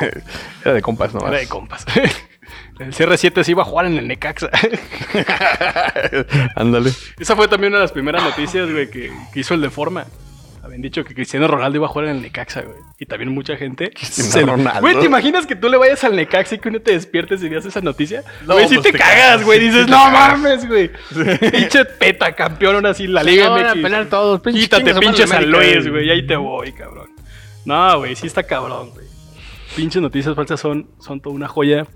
*laughs* Era de compas nomás. Era de compas. *laughs* El CR7 se iba a jugar en el Necaxa. *laughs* Ándale. Esa fue también una de las primeras noticias, güey, que, que hizo el de forma. Habían dicho que Cristiano Ronaldo iba a jugar en el Necaxa, güey. Y también mucha gente. Cristiano se Ronaldo. Güey, ¿te imaginas que tú le vayas al Necaxa y que uno te despiertes y veas esa noticia? No, güey, si pues te, te cagas, cagas, güey. sí, Dices, sí no cagas". mames, güey. Pinche peta campeón, aún así, la Liga van a MX. pelear todos, pinche Quítate, a pinche San Luis, güey. güey. Ahí te voy, cabrón. No, güey, sí está cabrón, güey. Pinches noticias falsas son, son toda una joya.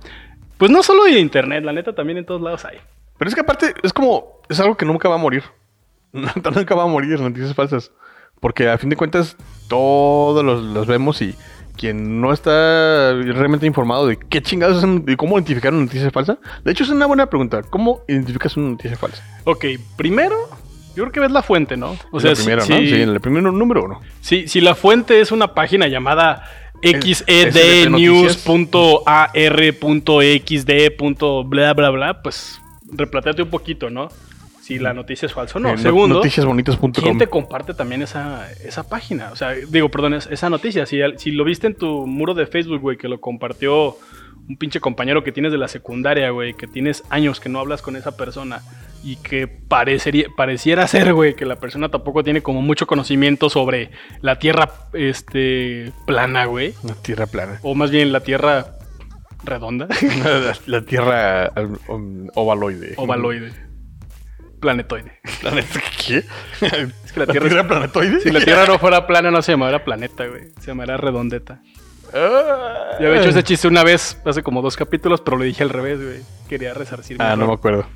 Pues no solo de internet, la neta también en todos lados hay. Pero es que aparte, es como, es algo que nunca va a morir. *laughs* nunca va a morir, noticias falsas. Porque a fin de cuentas, todos los, los vemos y quien no está realmente informado de qué chingados es y cómo identificar una noticia falsa. De hecho, es una buena pregunta. ¿Cómo identificas una noticia falsa? Ok, primero, yo creo que ves la fuente, ¿no? O sea, la primera, si, ¿no? Sí, el primer número uno. si- si la fuente es una página llamada xednews.ar.xd. bla bla bla, pues replanteate un poquito, ¿no? Si la noticia es falsa o no. Eh, Segundo, Noticiasbonitas.com. ¿quién te comparte también esa, esa página? O sea, digo, perdón, es- esa noticia. Si, si lo viste en tu muro de Facebook, güey, que lo compartió un pinche compañero que tienes de la secundaria, güey, que tienes años que no hablas con esa persona y que parecería, pareciera ser, güey, que la persona tampoco tiene como mucho conocimiento sobre la tierra este, plana, güey. Una tierra plana. O más bien la tierra redonda, la, la tierra um, ovaloide. ovaloide, planetoide. ¿Planeta qué? Es que la ¿La tierra, tierra planetoide? si la tierra no fuera plana no se llamaría planeta, güey. Se llamaría redondeta. *laughs* Ya había hecho ese chiste una vez, hace como dos capítulos, pero lo dije al revés, güey. Quería resarcir mi Ah, no me acuerdo.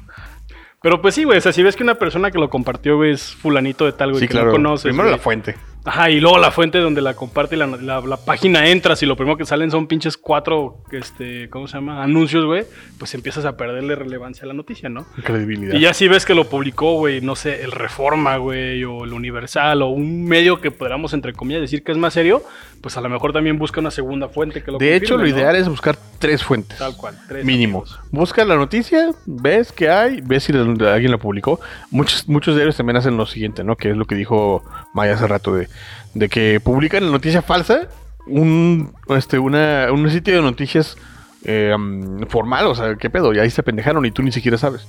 Pero pues sí, güey, o sea, si ves que una persona que lo compartió, güey, es fulanito de tal, güey, Sí, que claro. no conoces. Primero güey. la fuente. Ajá, y luego la fuente donde la comparte la, la- la página entras y lo primero que salen son pinches cuatro, este, ¿cómo se llama? Anuncios, güey. Pues empiezas a perderle relevancia a la noticia, ¿no? Credibilidad. Y ya si ves que lo publicó, güey, no sé, el Reforma, güey, o el Universal, o un medio que podamos, entre comillas, decir que es más serio, pues a lo mejor también busca una segunda fuente que lo de hecho, lo ideal es buscar tres fuentes. Tal cual, tres Mínimo. amigos. Busca la noticia, ves que hay, ves si la- alguien la publicó. Muchos, muchos de ellos también hacen lo siguiente, ¿no? Que es lo que dijo Maya hace rato de, de que publican la noticia falsa, un, este, una, un sitio de noticias eh, um, formal, o sea, ¿qué pedo? Y ahí se pendejaron y tú ni siquiera sabes.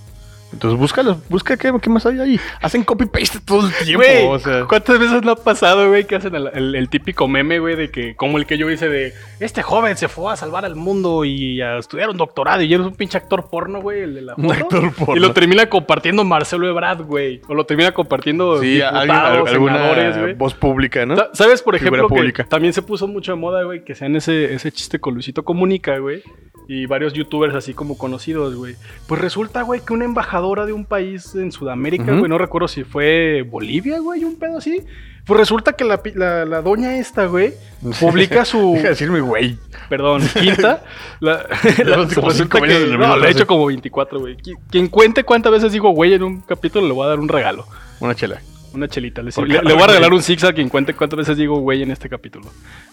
Entonces búscalo, busca qué, qué más hay ahí. Hacen copy-paste todo el tiempo, Güey, o sea. ¿cuántas veces no ha pasado, güey, que hacen el, el- el típico meme, güey, de que, como el que yo hice de, este joven se fue a salvar al mundo y a estudiar un doctorado y eres un pinche actor porno, güey, el de la Un foto? actor porno. Y lo termina compartiendo Marcelo Ebrard, güey, o lo termina compartiendo Sí, diputados, alguna voz pública, ¿no? Sa- ¿Sabes, por ejemplo, que también se puso mucho de moda, güey, que sean ese, ese chiste con Luisito Comunica, güey? Y varios youtubers así como conocidos, güey. Pues resulta, güey, que una embajadora de un país en Sudamérica, güey, no recuerdo si fue Bolivia, güey, un pedo así. Pues resulta que la, la, la doña esta, güey, publica su... *laughs* Deja de decirme, güey. Perdón, quinta. *laughs* La, la- resulta que, no, le he hecho como 24, güey. Qui- Quien cuente cuántas veces digo güey en un capítulo le voy a dar un regalo. Una chela. Una chelita. Le, le- le voy a regalar un zigzag quien cuente cuántas veces digo güey en este capítulo.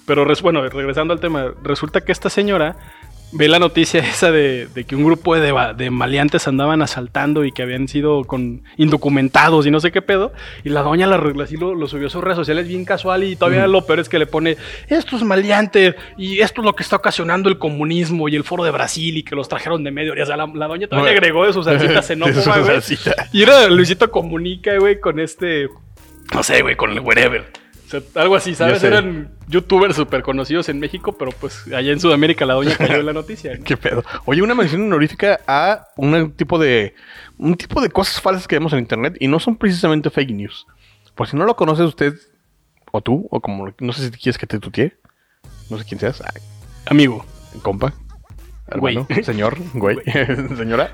Pero res- bueno, regresando al tema, resulta que esta señora ve la noticia *laughs* esa de, de que un grupo de, de maleantes andaban asaltando y que habían sido con indocumentados y no sé qué pedo. Y la doña la, así lo, lo subió a sus redes sociales bien casual y todavía lo peor es que le pone estos maleantes y esto es lo que está ocasionando el comunismo y el foro de Brasil y que los trajeron de medio. O sea, la, la doña todavía Bueno. agregó de sus *laughs* salsitas xenófobas, güey. Y era Luisito Comunica, güey, con este... No sé, güey, con el wherever. O sea, algo así, ¿sabes? Eran youtubers súper conocidos en México, pero pues allá en Sudamérica la doña cayó en la noticia. ¿no? *laughs* ¿Qué pedo? Oye, una mención honorífica a un tipo de un tipo de cosas falsas que vemos en internet y no son precisamente fake news. Por si no lo conoces usted o tú o como no sé si quieres que te tutee, no sé quién seas, Amigo. compa, Güey. hermano, señor, güey, *laughs* *laughs* señora.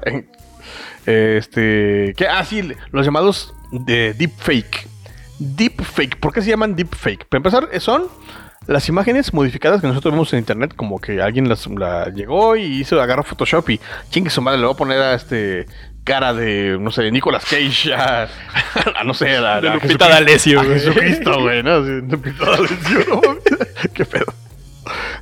Este, ¿qué? Ah, sí, los llamados de deepfake. Deepfake, ¿por qué se llaman deepfake? Para empezar, son las imágenes modificadas que nosotros vemos en internet, como que alguien las la llegó y hizo, agarra Photoshop y chingue su madre, le va a poner a este cara de, no sé, Nicolas Cage, a, a, no sé, a, De a Lupita D'Alessio, a güey. Jesucristo, güey, ¿no? Lupita D'Alessio, no. *laughs* *laughs* Qué pedo.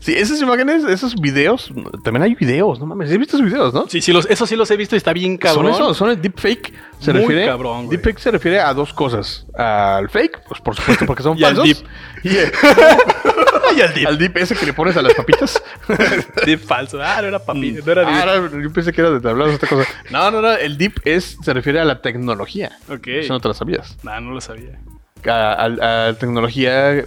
Sí, esas imágenes, esos videos, también hay videos, no mames, ¿has visto esos videos, no? Sí, sí, los, eso sí los he visto y está bien cabrón. Son eso, son el deepfake. Se Muy refiere, cabrón, deepfake se refiere a dos cosas. Al fake, pues por supuesto, porque son *laughs* Y al falsos. deep. Y, *laughs* Y al dip. al deep ese que le pones a las papitas. *laughs* Dip falso. Ah, no era papi, no era dip. Ah, yo pensé que era de hablar de otra cosa. No, no, no. El deep es, se refiere a la tecnología. ok. Eso no te lo sabías. Nah, no lo sabía. A, a- a tecnología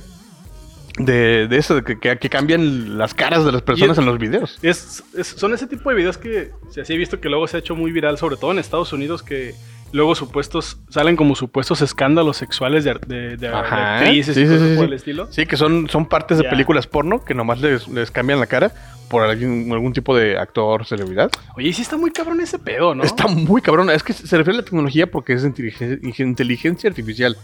de, de eso, de que, que- que cambian las caras de las personas en los videos. Es, es- son ese tipo de videos que o sea, sí he visto que luego se ha hecho muy viral, sobre todo en Estados Unidos, que luego supuestos salen como supuestos escándalos sexuales de, de- de- Ajá. actrices Sí, y sí, cosas sí, por sí. el estilo. Sí, que son, son partes de películas porno que nomás les, les cambian la cara por algún, algún tipo de actor, celebridad. Oye, y sí está muy cabrón ese pedo, ¿no? Está muy cabrón. Es que se refiere a la tecnología porque es inteligencia, inteligencia artificial.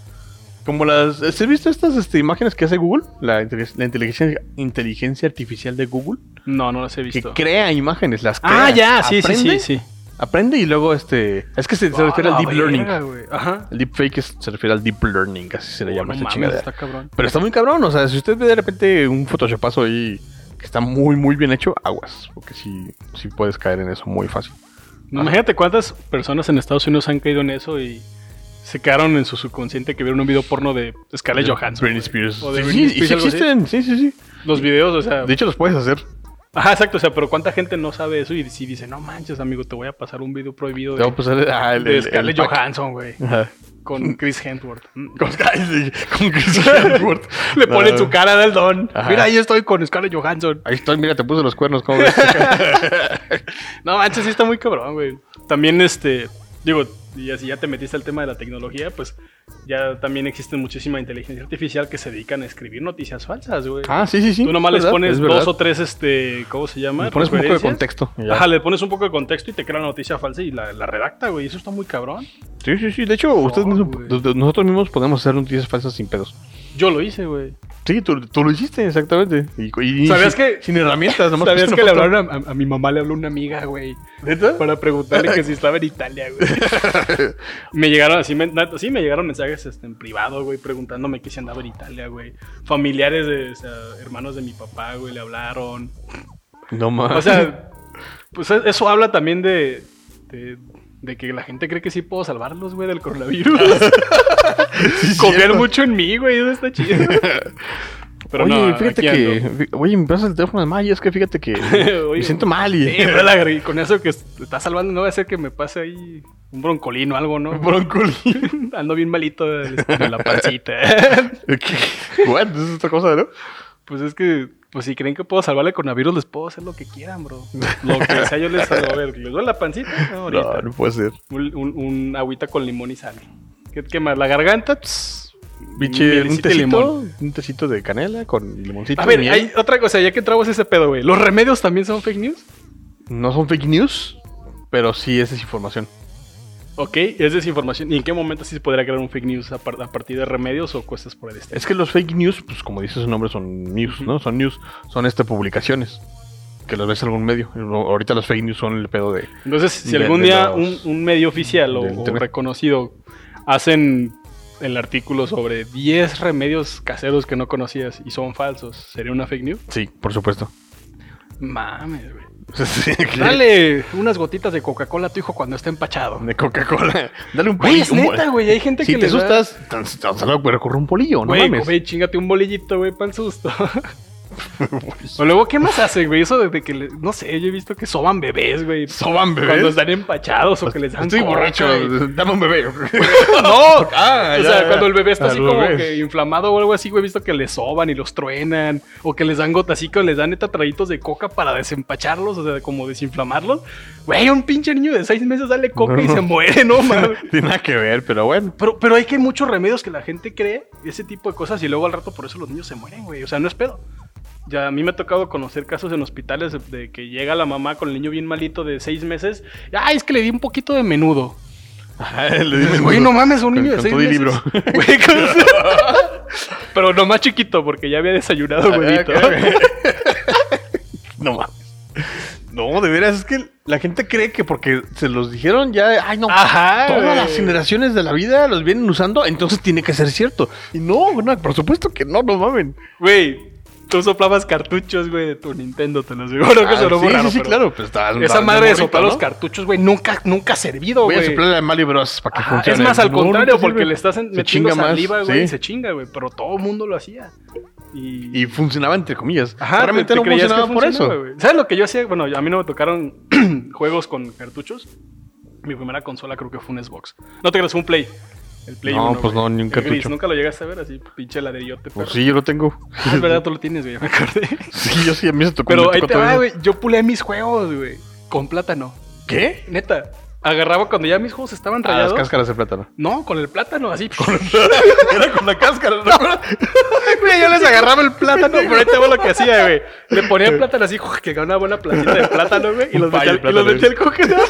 Como las... ¿Has visto estas este, imágenes que hace Google? La, inteligencia- la inteligencia, inteligencia artificial de Google. No, no los he Que visto. crea imágenes, las crea. Ah, ya, sí, sí, Aprende, sí, sí. Aprende y luego este... Es que se, se refiere Ah, al deep la learning. güey. Ajá. El deepfake es- se refiere al deep learning, así se le Oh, llama no esta mames, chingadera. está cabrón. Pero está muy cabrón, o sea, si usted ve de repente un photoshopazo ahí que está muy, muy bien hecho, aguas, porque sí, sí puedes caer en eso muy fácil. Imagínate cuántas personas en Estados Unidos han caído en eso y se quedaron en su subconsciente que vieron un video porno de Scarlett Johansson. Britney. Spears. O de Sí, Britney sí, y sí algo así. existen, sí, sí, sí. Los videos, o sea. De hecho, los puedes hacer. Ajá, exacto. O sea, pero cuánta gente no sabe eso y si dice, no manches, amigo, te voy a pasar un video prohibido de, pasar ah, el, de Scarlett el. Johansson, güey. Ajá. Con Chris Hemsworth. *laughs* Con, sí, Chris *laughs* Hemsworth. Le ponen No. su cara del don. Ajá. Mira, ahí estoy con Scarlett Johansson. Ahí estoy, mira, te puse los cuernos, ¿cómo ves? *laughs* No manches, sí está muy cabrón, güey. También, este, digo, y así ya te metiste al tema de la tecnología, pues ya también existe muchísima inteligencia artificial que se dedican a escribir noticias falsas, güey. ah, sí, sí, sí. Tú nomás es les verdad, pones dos o tres, este, ¿cómo se llama? Le pones un poco de contexto. ya. Ajá, le pones un poco de contexto y te crea la noticia falsa y la, la redacta, güey. Eso está muy cabrón. Sí, sí, sí. De hecho, ustedes No, mismos- nosotros mismos podemos hacer noticias falsas sin pedos. Yo lo hice, güey. Sí, tú, tú lo hiciste, exactamente. Y, y- ¿Sabías sin, que- Sin herramientas, nomás ¿Sabías que le hablaron a, a- mi mamá? Le habló una amiga, güey. ¿Neta? Para preguntarle que si estaba en Italia, güey. *laughs* me llegaron así, me, sí, me llegaron mensajes este, en privado, güey, preguntándome que si andaba en Italia, güey. Familiares de, o sea, hermanos de mi papá, güey, le hablaron. No mames. O sea, pues eso habla también de, de, de que la gente cree que sí puedo salvarlos, güey, del coronavirus. *laughs* Confían *laughs* cierto. mucho en mí, güey, eso está chido. *laughs* Pero oye, no, fíjate que. ando. Oye, me pasas el teléfono de Maya, es que fíjate que. Oye, me siento mal y. Sí, la- y con eso que te está salvando, no va a ser que me pase ahí un broncolino o algo, ¿no? Broncolín. Ando bien malito de, la pancita. What? Eso es otra cosa, ¿no? pues es que, pues si creen que puedo salvarle coronavirus, les puedo hacer lo que quieran, bro. Lo que sea, yo les salvo. A ver, ¿les duele la pancita? No, ahorita. No, no puede ser. Un, un- un agüita con limón y sal. ¿Qué, qué más? ¿La garganta? Tss, Biche, un tecito, un tecito de canela con limoncito. A ver, miel. hay otra cosa, ya que entramos ese pedo, güey. ¿Los remedios también son fake news? No son fake news, pero sí es desinformación. Ok, es desinformación. ¿Y en qué momento sí se podría crear un fake news a, par- a partir de remedios o cosas por el estilo? Es que los fake news, pues como dice su nombre, son news, ¿no? Son news, son este publicaciones. Que los ves en algún medio. Ahorita los fake news son el pedo de. Entonces, si de- algún día los- un, un medio oficial o, o reconocido hacen el artículo sobre 10 remedios caseros que no conocías y son falsos, ¿sería una fake news? Sí, por supuesto. Mames, güey. Sí, Dale unas gotitas de Coca-Cola a tu hijo cuando está empachado. De Coca-Cola. Dale un Güey, polillo. es un bo- neta, güey. Hay gente Si que te le da- asustas, tan, tan solo puede recurrir un polillo, no Güey, mames. güey, chingate un bolillito, güey, para el susto. *laughs* *laughs* o luego, ¿qué más hacen, güey? Eso de que, le- no sé, yo he visto que soban bebés, güey. ¿Soban bebés? Cuando están empachados o que les dan Estoy coca, borracho, güey. dame un bebé. *laughs* no, *laughs* Ah, o ya, sea, ya. cuando el bebé está así como que inflamado o algo así, güey, he visto que les soban y los truenan. O que les dan que les dan neta traguitos de coca para desempacharlos, o sea, como desinflamarlos. Güey, un pinche niño de seis meses dale coca y se muere, no mames. Tiene nada que ver, pero bueno. Pero, pero hay que muchos remedios que la gente cree, ese tipo de cosas, y luego al rato por eso los niños se mueren, güey. O sea, no es pedo. Ya a mí me ha tocado conocer casos en hospitales de, de que llega la mamá con el niño bien malito de seis meses. Ay, es que le di un poquito de menudo. Güey, no mames, un Con- niño de con seis y meses. libro. *laughs* Güey, con- *laughs* Pero no más chiquito, porque ya había desayunado, huevito. *laughs* no mames. No, de veras, es que la gente cree que porque se los dijeron ya, ay no, Ajá, todas las generaciones de la vida los vienen usando, entonces tiene que ser cierto. Y no, no, por supuesto que no, no mamen. Güey, tú soplabas cartuchos, güey, de tu Nintendo, te lo aseguro que Ah, sonó sí, muy raro, sí, sí, claro, pues estaba- Esa madre de soplar ¿no? los cartuchos, güey, nunca, nunca ha servido, Voy güey. a soplarle a Mario Bros para que Ajá, funcione. es más, al contrario, porque sirve. le estás en- Se metiendo chinga más, saliva, güey, sí. y se chinga, güey. Pero todo el mundo lo hacía. Y, Y funcionaba entre comillas. Ajá, Realmente te- te no funcionaba por eso. güey. ¿Sabes lo que yo hacía? Bueno, a mí no me tocaron *clears throat* juegos con cartuchos. Mi primera consola creo que fue un Xbox. No te creas, fue un Play. El Play No, 1, pues güey. no, ni un El gris, cartucho. Nunca lo llegaste a ver así, pinche ladrillote. Pues sí, yo lo tengo. Ah, es verdad, tú lo tienes, güey, *laughs* me acordé. Sí, yo sí, a mí se tocó. Pero ahí te va, güey. Yo pulé mis juegos, güey. Con plátano. ¿Qué? Neta. Agarraba cuando ya mis juegos estaban Ah, las rayados. cáscaras de plátano. No, con el plátano, así. *laughs* Era con la cáscara, *laughs* ¿no? Güey, yo les agarraba el plátano, pero ahí te va lo que hacía, güey. Le ponía el plátano así, que una buena platita de plátano, güey, y los plátano. metía al congelador.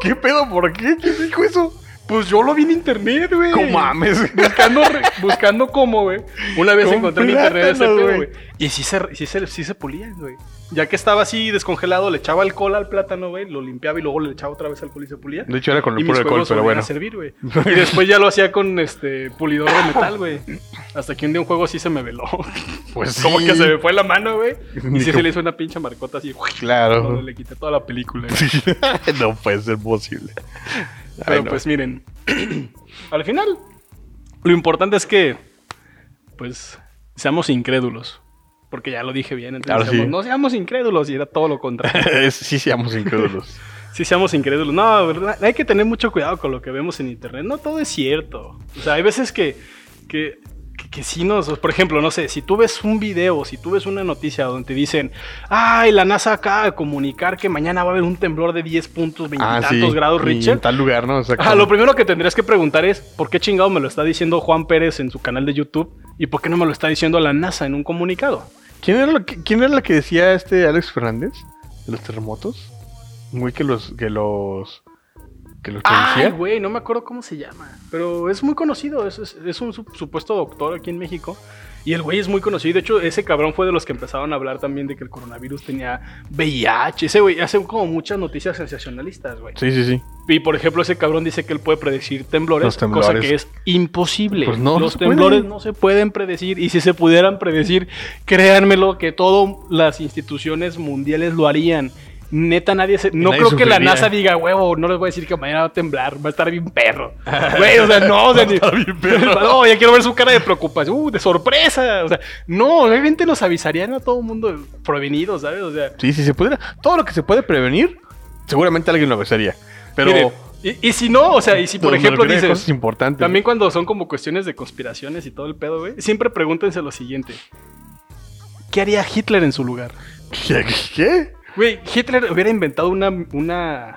¿Qué pedo? ¿Por qué? ¿Quién dijo eso? Pues yo lo vi en internet, güey. ¿Cómo mames? *laughs* Buscando, buscando cómo, güey. Una vez Con encontré en internet ese pedo, güey. Y sí se, sí, se, sí se pulían, güey. Ya que estaba así descongelado, le echaba alcohol al plátano, güey, lo limpiaba y luego le echaba otra vez alcohol y se pulía. De hecho, era con el puro alcohol, pero bueno. a servir, güey. *laughs* Y después ya lo hacía con este pulidor de metal, güey. Hasta que un día un juego sí se me veló. *laughs* Pues Como sí. que se me fue la mano, güey. Y sí se le hizo una pinche marcota así. Claro. Cuando le quité toda la película. no puede ser posible. Pero no. pues miren, *clears throat* al final, lo importante es que, pues, seamos incrédulos. Porque ya lo dije bien, entonces sí. no seamos incrédulos y era todo lo contrario. *laughs* Sí, seamos incrédulos. *laughs* sí, seamos incrédulos. No, ¿verdad? hay que tener mucho cuidado con lo que vemos en internet. No todo es cierto. O sea, hay veces que, que, que, que sí nos... Por ejemplo, no sé, si tú ves un video, si tú ves una noticia donde te dicen, ay, la NASA acaba de comunicar que mañana va a haber un temblor de 10 puntos, 20 ah, tantos sí. grados Y Richter. En tal lugar, ¿no? O sea, lo primero que tendrías que preguntar es, ¿por qué chingado me lo está diciendo Juan Pérez en su canal de YouTube? ¿Y por qué no me lo está diciendo la NASA en un comunicado? ¿Quién era, lo que, ¿Quién era la que decía este Alex Fernández? ¿De los terremotos? Muy que los... Que los... Que que Ay, güey, no me acuerdo cómo se llama. Pero es muy conocido, es, es- es un su- supuesto doctor aquí en México. Y el güey es muy conocido. De hecho, ese cabrón fue de los que empezaron a hablar también de que el coronavirus tenía VIH. Ese güey hace como muchas noticias sensacionalistas, güey. Sí, sí, sí. Y por ejemplo, ese cabrón dice que él puede predecir temblores, temblores. cosa que es imposible. Pues no, no Los se temblores pueden. no se pueden predecir. Y si se pudieran predecir, créanmelo que todas las instituciones mundiales lo harían. Neta, nadie se. No nadie creo que la. NASA diga, huevo, no les voy a decir que mañana va a temblar, va a estar bien perro. *laughs* Güey, o sea, no, o sea, ni- *laughs* no, ya quiero ver su cara de preocupación, uh, de sorpresa. O sea, no, obviamente nos avisarían a todo el mundo prevenidos, ¿sabes? O sea, Sí, si se pudiera. Todo lo que se puede prevenir, seguramente alguien lo avisaría. Pero. y, y si no, o sea, y si por donde ejemplo dices. cosas importantes. También cuando son como cuestiones de conspiraciones y todo el pedo, güey, siempre pregúntense lo siguiente. ¿Qué haría Hitler en su lugar? *laughs* ¿Qué? Güey, Hitler hubiera inventado una, una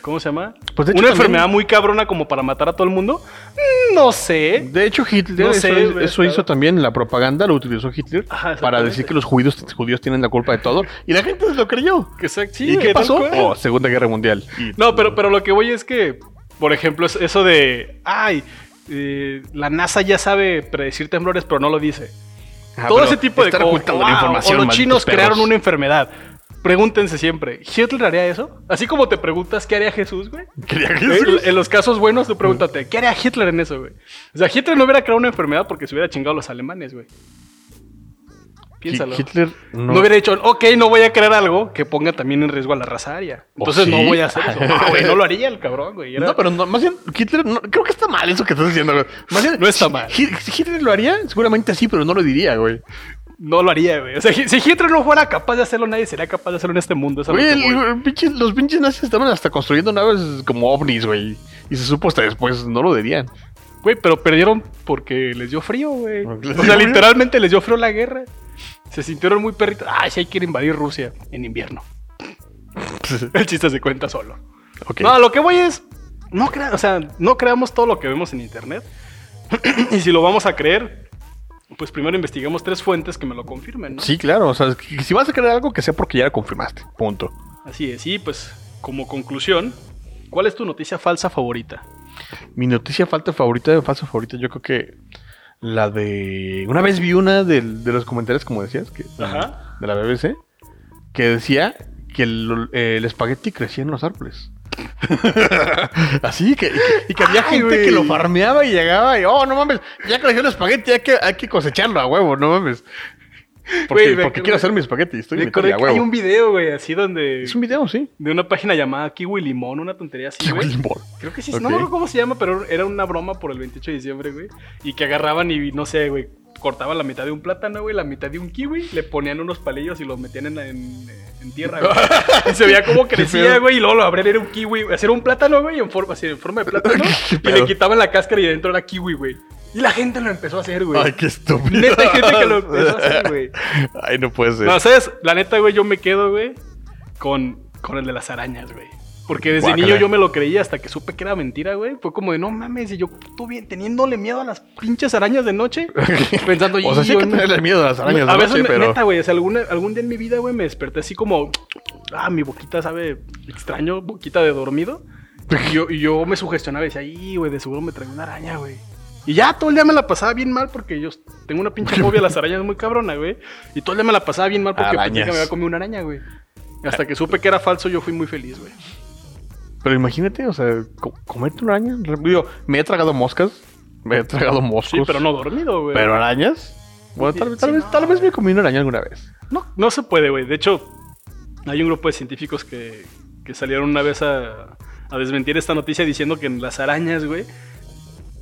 ¿cómo se llama? Pues de hecho una también- enfermedad muy cabrona como para matar a todo el mundo. Mm, No sé. De hecho, Hitler, No eso, sé, eso hizo también la propaganda, lo utilizó Hitler Ajá, para decir que los judíos, judíos tienen la culpa de todo. Y la gente lo creyó. Sa- sí, ¿Y qué pasó? Oh, Segunda Guerra Mundial. Y- No, pero, pero lo que voy es que, por ejemplo, es eso de, ay, eh, la NASA ya sabe predecir temblores, pero no lo dice. Ah, Todo ese tipo de cosas. O los chinos crearon una enfermedad. Pregúntense siempre, ¿Hitler haría eso? Así como te preguntas qué haría Jesús, güey. Que En, sí. en los casos buenos, tú pregúntate, ¿qué haría Hitler en eso, güey? O sea, Hitler no hubiera creado una enfermedad porque se hubiera chingado a los alemanes, güey. Piénsalo. Hi- Hitler no. no. hubiera dicho, ok, no voy a crear algo que ponga también en riesgo a la raza aria. ¿O Entonces no voy a hacer eso. No, güey, no lo haría el cabrón, güey. Era- No, pero no, más bien Hitler, no- creo que está mal eso que estás diciendo, güey. Más bien, No está mal. Hi- Hitler lo haría, seguramente sí, pero no lo diría, güey. No lo haría, güey. O sea, si Hitler no fuera capaz de hacerlo, nadie sería capaz de hacerlo en este mundo. Güey, el- pinche- los pinches nazis estaban hasta construyendo naves como ovnis, güey. Y se supo hasta después, no lo dirían. Güey, pero perdieron porque les dio frío, güey. ¿Les O sea, frío? literalmente les dio frío la guerra. Se sintieron muy perritos. Ay, sí hay que invadir Rusia en invierno. *laughs* El chiste se cuenta solo. No, lo que voy es. No crea, o sea, no creamos todo lo que vemos en internet. *clears throat* y si lo vamos a creer, pues primero investigamos tres fuentes que me lo confirmen, ¿no? Sí, claro. O sea, si vas a creer algo, que sea porque ya lo confirmaste. Punto. Así es. Y pues, como conclusión, ¿cuál es tu noticia falsa favorita? Mi noticia falta favorita, falsa favorita, yo creo que la de... Una vez vi una de, los comentarios, como decías, que, Ajá. de la BBC, que decía que el, el espagueti crecía en los árboles. *laughs* Así, que, y que, había Ay, gente que lo farmeaba y llegaba y, oh, no mames, ya creció el espagueti, hay que, hay que cosecharlo a huevo, no mames. Porque, me- quiero hacer mi espagueti, estoy Me que hay un video, güey, así donde... Es un video, sí. De una página llamada Kiwi Limón, una tontería así, güey. Limón. Creo que sí, no me acuerdo cómo se llama, pero era una broma por el 28 de diciembre, güey. Y que agarraban y, no sé, güey, cortaban la mitad de un plátano, güey, la mitad de un kiwi, le ponían unos palillos y los metían en, en- en tierra, *laughs* güey. y se veía *laughs* Qué crecía, güey, y luego lo abrían, era un kiwi, era un plátano, güey, en forma, así, en forma de plátano. *laughs* Y le quitaban la cáscara y dentro era kiwi, güey. Y la gente lo empezó a hacer, güey. Ay, qué estúpido. Neta, hay gente que lo empezó a hacer, güey. Ay, no puede ser. No, ¿sabes? La neta, güey, yo me quedo, güey, con, con el de las arañas, güey. Porque desde Guácala. niño yo me lo creía hasta que supe que era mentira, güey. Fue como de, no mames, y yo tú bien, teniéndole miedo a las pinches arañas de noche. *laughs* pensando, o sea, sí yo que tenerle miedo a las arañas a de veces, noche, me- pero... neta, güey, o sea, alguna- algún día en mi vida, güey, me desperté así como, ah, mi boquita sabe extraño, boquita de dormido. Y yo, y yo me sugestionaba y decía, ay, güey, de seguro me trae una araña, güey. Y ya todo el día me la pasaba bien mal porque yo tengo una pinche fobia a las arañas muy cabrona, güey. Y todo el día me la pasaba bien mal porque pensé que me había comido una araña, güey. Hasta que supe que era falso, yo fui muy feliz, güey. Pero imagínate, o sea, co- comerte una araña. Digo, me he tragado moscas, me he tragado moscos. Sí, pero no dormido, güey. ¿Pero arañas? Bueno, Sí, tal, vez- tal sí, vez, no, tal vez me comí una araña alguna vez. No, no se puede, güey. De hecho, hay un grupo de científicos que, que salieron una vez a, a desmentir esta noticia diciendo que en las arañas, güey,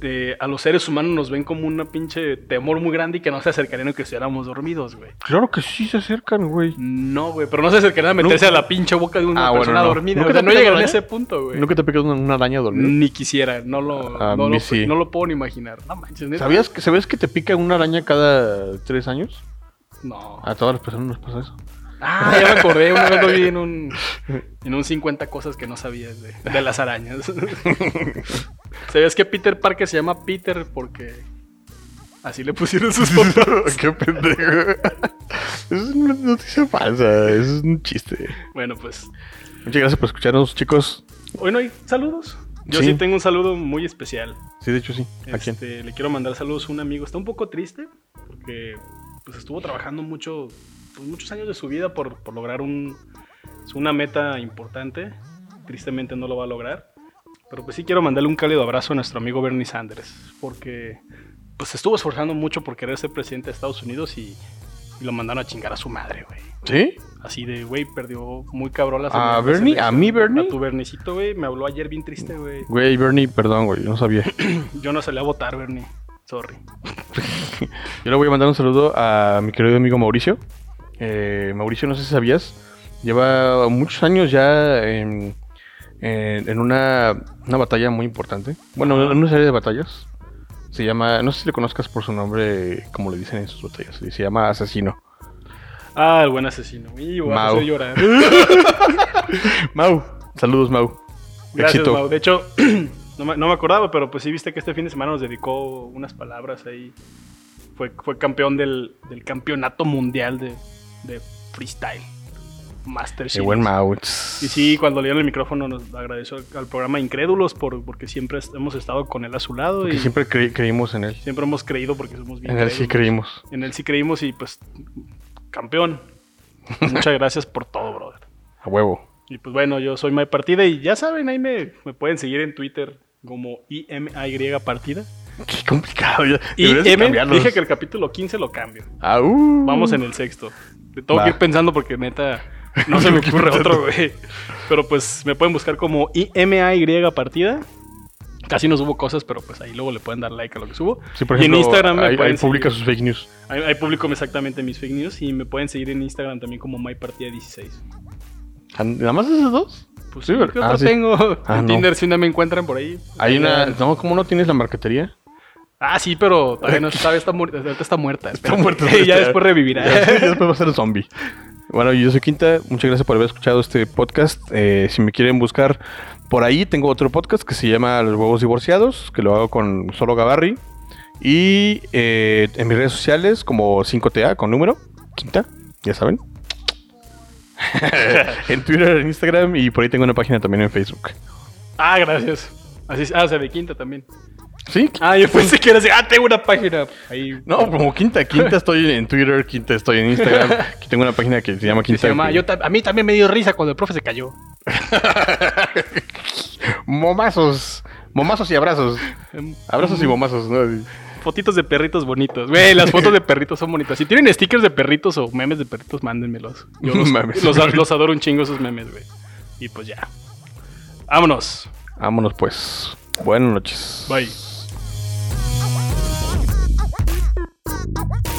eh, a los seres humanos nos ven como una pinche temor muy grande y que no se acercarían a que estuviéramos dormidos, güey. Claro que sí se acercan, güey. No, güey, pero no se acercarían a meterse Nunca- a la pinche boca de una Ah, bueno, persona no. dormida. ¿Nunca O sea, te no llegaron a ese punto, güey. ¿Nunca te picado una, una araña dormida? Ni quisiera, no lo, A no, mí lo, sí. no lo puedo ni imaginar. No manches, ¿neta? ¿Sabías que, ¿Sabías que te pica una araña cada tres años? No. A todas las personas nos pasa eso. Ah, ya me acordé, una vez lo vi en un, *laughs* en un 50 cosas que no sabías de, de las arañas. *laughs* ¿Sabías que Peter Parker se llama Peter porque así le pusieron sus *laughs* papás? Qué pendejo. es una noticia falsa, es un chiste. Bueno, pues Muchas gracias por escucharnos, chicos. hoy no hay saludos. Yo Sí. sí, tengo un saludo muy especial. Sí, de hecho sí. ¿A quién? Este, le quiero mandar saludos a un amigo. Está un poco triste porque pues, estuvo trabajando mucho, pues, muchos años de su vida por, por lograr un, una meta importante. Tristemente no lo va a lograr. Pero pues sí quiero mandarle un cálido abrazo a nuestro amigo Bernie Sanders. Porque pues se estuvo esforzando mucho por querer ser presidente de Estados Unidos y, y lo mandaron a chingar a su madre, güey. ¿Sí? Así de, güey, perdió muy cabrón las ¿A Bernie? ¿A mí, Bernie? A tu Bernicito, güey. Me habló ayer bien triste, güey. Güey, Bernie, perdón, güey, no sabía. *clears throat* Yo no salí a votar, Bernie. Sorry. *laughs* Yo le voy a mandar un saludo a mi querido amigo Mauricio. Eh, Mauricio, no sé si sabías, lleva muchos años ya en, en- en una, una batalla muy importante. Bueno, en una serie de batallas. Se llama, no sé si le conozcas por su nombre, como le dicen en sus batallas. Se llama Asesino. Ah, el buen asesino. Y llorar. *laughs* Mau, saludos Mau. Gracias, Éxito. Mau. De hecho, *clears throat* no me, no me acordaba, pero pues sí viste que este fin de semana nos dedicó unas palabras ahí. Fue, fue campeón del, del campeonato mundial de, de freestyle. Master Qué buen. Y sí, cuando le dieron el micrófono nos agradeció al, programa Incrédulos por, porque siempre hemos estado con él a su lado Porque y siempre cre- creímos en él. siempre hemos creído porque somos bien En él sí creímos. En él sí creímos y pues campeón. Muchas gracias por todo, brother. A huevo. Y pues bueno, yo soy May Partida y ya saben, ahí me, me pueden seguir en Twitter como IMAY Partida. Qué complicado. ya. Y M, dije que el capítulo 15 lo cambio. Ah, uh. Vamos en el sexto. Tengo Va. que ir pensando porque neta no se me ocurre *laughs* otro, güey. Pero pues me pueden buscar como IMAY partida. Casi no subo cosas, pero pues ahí luego le pueden dar like a lo que subo. Sí, por y ejemplo, en Instagram me ahí, pueden ahí publica seguir. sus fake news. Ahí, ahí publico exactamente mis fake news y me pueden seguir en Instagram también como MyPartida16. Ah, ¿Nada más esos dos? Pues Sí. ¿qué Ah, sí. tengo? Ah, *laughs* en no. Tinder si no me encuentran por ahí. Hay una... No, ¿cómo no tienes la marquetería? Ah, sí, pero todavía no está, muerta, ahorita está muerta. Está muerta, *laughs* ya está- después revivirá. Ya, ya después va a ser un zombie. Bueno, yo soy Quinta. Muchas gracias por haber escuchado este podcast. Eh, si me quieren buscar por ahí, tengo otro podcast que se llama Los Huevos Divorciados, que lo hago con Solo Gabarri. Y eh, en mis redes sociales, como 5TA con número, Quinta, ya saben. *laughs* en Twitter, en Instagram y por ahí tengo una página también en Facebook. Ah, gracias. Así, ah, o sea, de quinta también. Sí, Ah, yo pensé que era así. Ah, tengo una página. Ahí. no, como Quinta. Quinta estoy en Twitter, Quinta estoy en Instagram. *laughs* Aquí tengo una página que se llama Quinta. se llama- yo a mí también me dio risa cuando el profe se cayó. *laughs* Momazos. Momazos y abrazos. Abrazos y momazos, ¿no? Fotitos de perritos bonitos. Güey, las fotos de perritos son bonitas. Si tienen stickers de perritos o memes de perritos, mándenmelos. Yo *laughs* los, Memes. los, los adoro un chingo esos memes, güey. Y pues ya. Vámonos. Vámonos pues. Buenas noches. Bye. up, up,